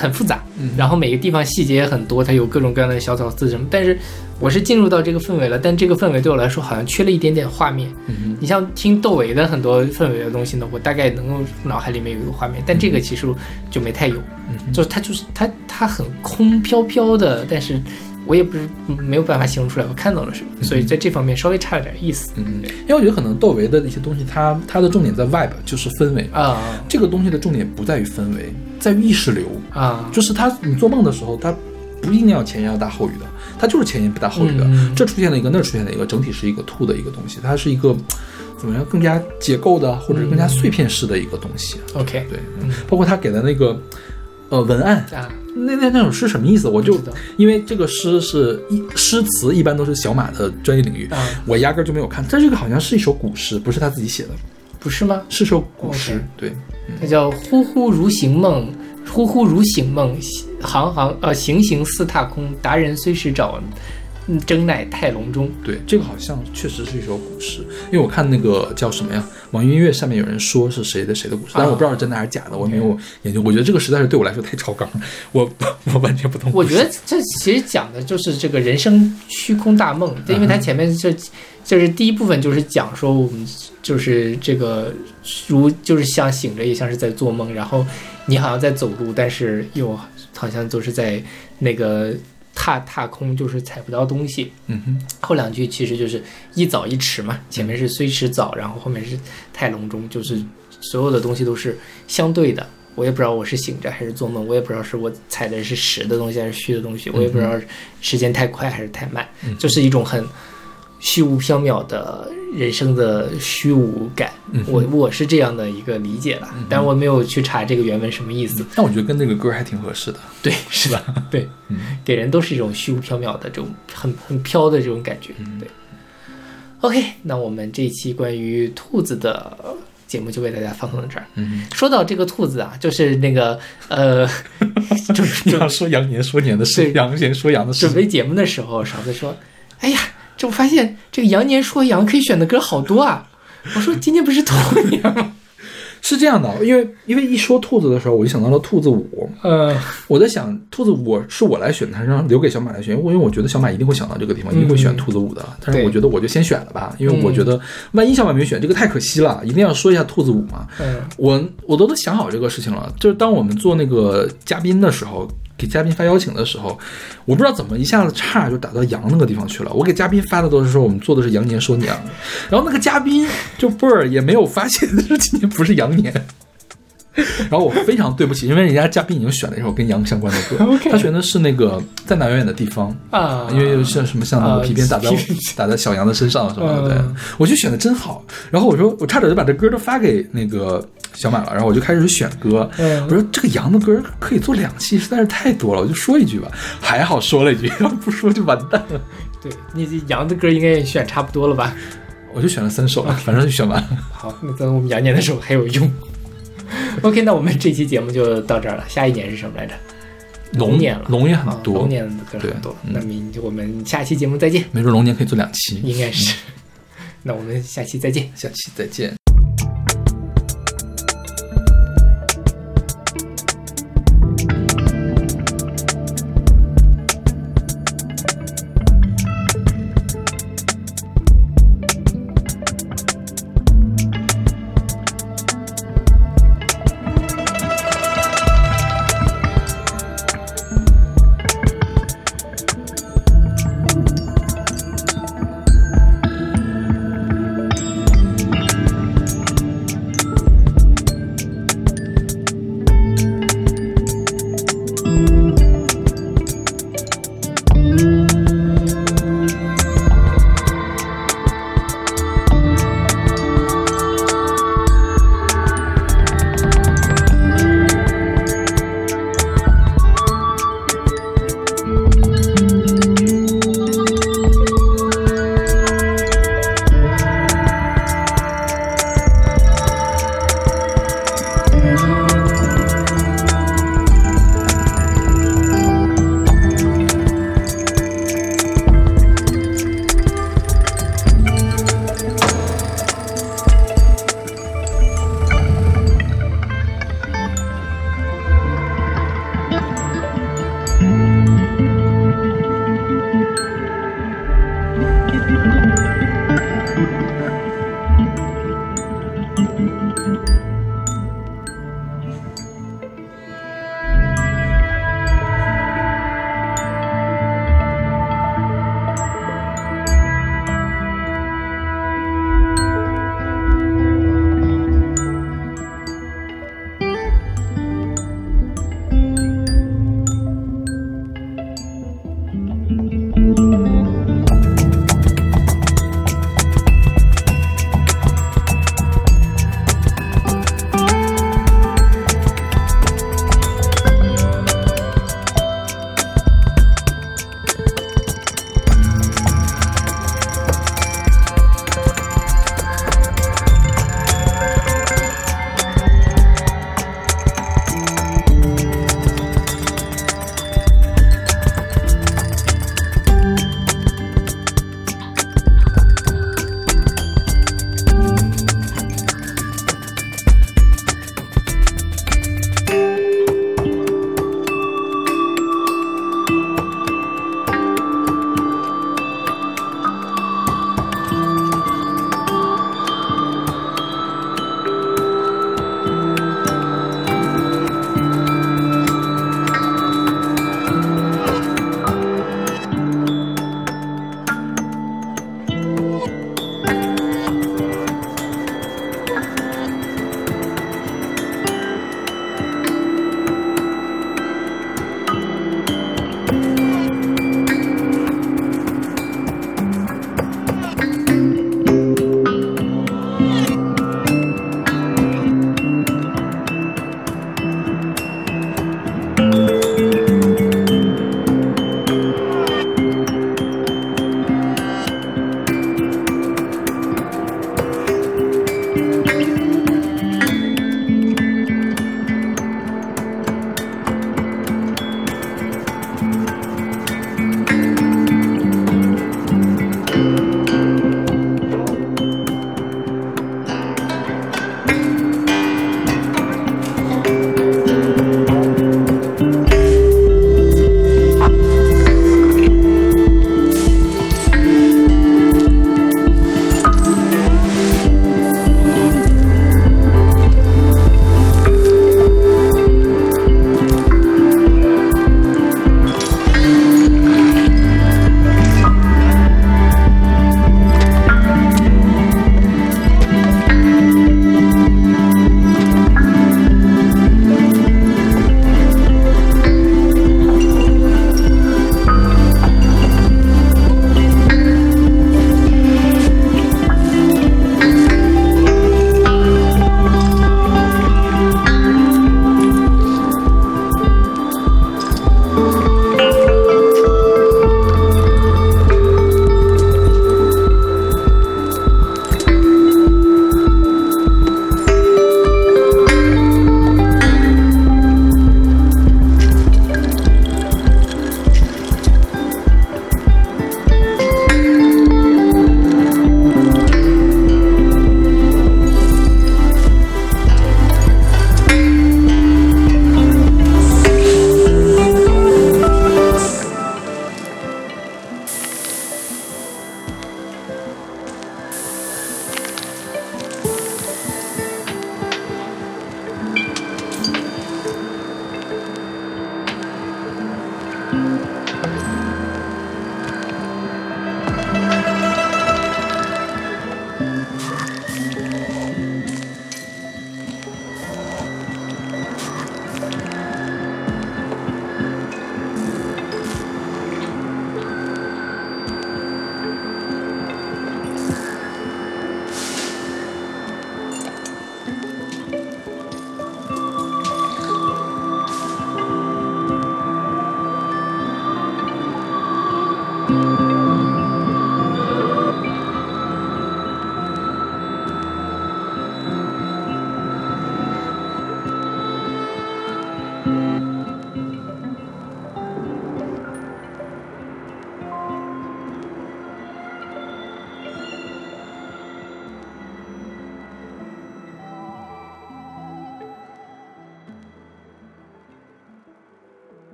很复杂，嗯然后每个地方细节也很多，它有各种各样的小草字什么。但是我是进入到这个氛围了，但这个氛围对我来说好像缺了一点点画面。嗯你像听窦唯的很多氛围的东西呢，我大概能够脑海里面有一个画面，但这个其实就没太有，嗯就是它就是它它很空飘飘的，但是我也不是没有办法形容出来我看到了什么，所以在这方面稍微差了点意思。嗯，因为我觉得可能窦唯的一些东西，它它的重点在 vibe，就是氛围啊。这个东西的重点不在于氛围，在于意识流啊。就是他你做梦的时候，他不一定要前言要大后语的，他就是前言不搭后语的。嗯这出现了一个，那儿出现了一个，整体是一个吐的一个东西，它是一个怎么样更加结构的，或者是更加碎片式的一个东西。OK，对，包括他给的那个呃文案啊。那那那首诗什么意思？我就因为这个诗是一诗词一般都是小马的专业领域，啊我压根儿就没有看。但这个好像是一首古诗，不是他自己写的，不是吗？是首古诗对，它叫“呼呼如行梦，呼呼如行梦，行行呃行行似踏空。达人虽是找，嗯真乃太隆中。对，这个好像确实是一首古诗，因为我看那个叫什么呀，网易音乐上面有人说是谁的谁的古诗，但是我不知道是真的还是假的，我没有研究。我觉得这个实在是对我来说太超纲了，我我完全不懂。我觉得这其实讲的就是这个人生虚空大梦，因为它前面这就是第一部分就是讲说我们就是这个如就是像醒着也像是在做梦，然后你好像在走路，但是又好像都是在那个踏踏空，就是踩不到东西。嗯哼，后两句其实就是一早一迟嘛，前面是虽迟早，然后后面是太隆中，就是所有的东西都是相对的。我也不知道我是醒着还是做梦，我也不知道是我踩的是实的东西还是虚的东西，我也不知道时间太快还是太慢，嗯就是一种很虚无缥缈的人生的虚无感。嗯我我是这样的一个理解了，但我没有去查这个原文什么意思。但我觉得跟那个歌还挺合适的。对，是吧？对，给人都是一种虚无缥缈的这种很很飘的这种感觉。对。OK，那我们这一期关于兔子的节目就为大家放送到这儿。嗯，说到这个兔子啊，就是那个呃，准你要说羊年说年的事，羊年说羊的事准。备节目的时候，勺子说：“哎呀，这我发现这个羊年说羊可以选的歌好多啊。”我说：“今天不是兔年吗 是这样的，因为因为一说兔子的时候，我就想到了兔子舞。呃，我在想，兔子舞是我来选，还是让留给小马来选？因为我觉得小马一定会想到这个地方，一定会选兔子舞的。但是我觉得我就先选了吧，因为我觉得万一小马没选，这个太可惜了，一定要说一下兔子舞嘛。嗯我我都都想好这个事情了，就是当我们做那个嘉宾的时候，给嘉宾发邀请的时候，我不知道怎么一下子岔就打到羊那个地方去了。我给嘉宾发的都是说我们做的是羊年说年，然后那个嘉宾就贝儿也没有发现 是今年不是羊年。然后我非常对不起，因为人家嘉宾已经选了一首跟羊相关的歌 他选的是那个在哪远远的地方啊因为像什么像那个啊皮鞭打在、皮打在小羊的身上什么的，我就选的真好。然后我说我差点就把这歌都发给那个小马了，然后我就开始选歌。嗯我说这个羊的歌可以做两期，实在是太多了，我就说一句吧。还好说了一句，要不说就完蛋了。对你这羊的歌应该也选差不多了吧？我就选了三首了，反正就选完了。好，那等我们羊年的时候还有用。OK，那我们这期节目就到这儿了。下一年是什么来着？龙年了，龙也很啊多龙年的歌很多。那明我们下期节目再见，没准龙年可以做两期，应该是。那我们下期再见。下期再见。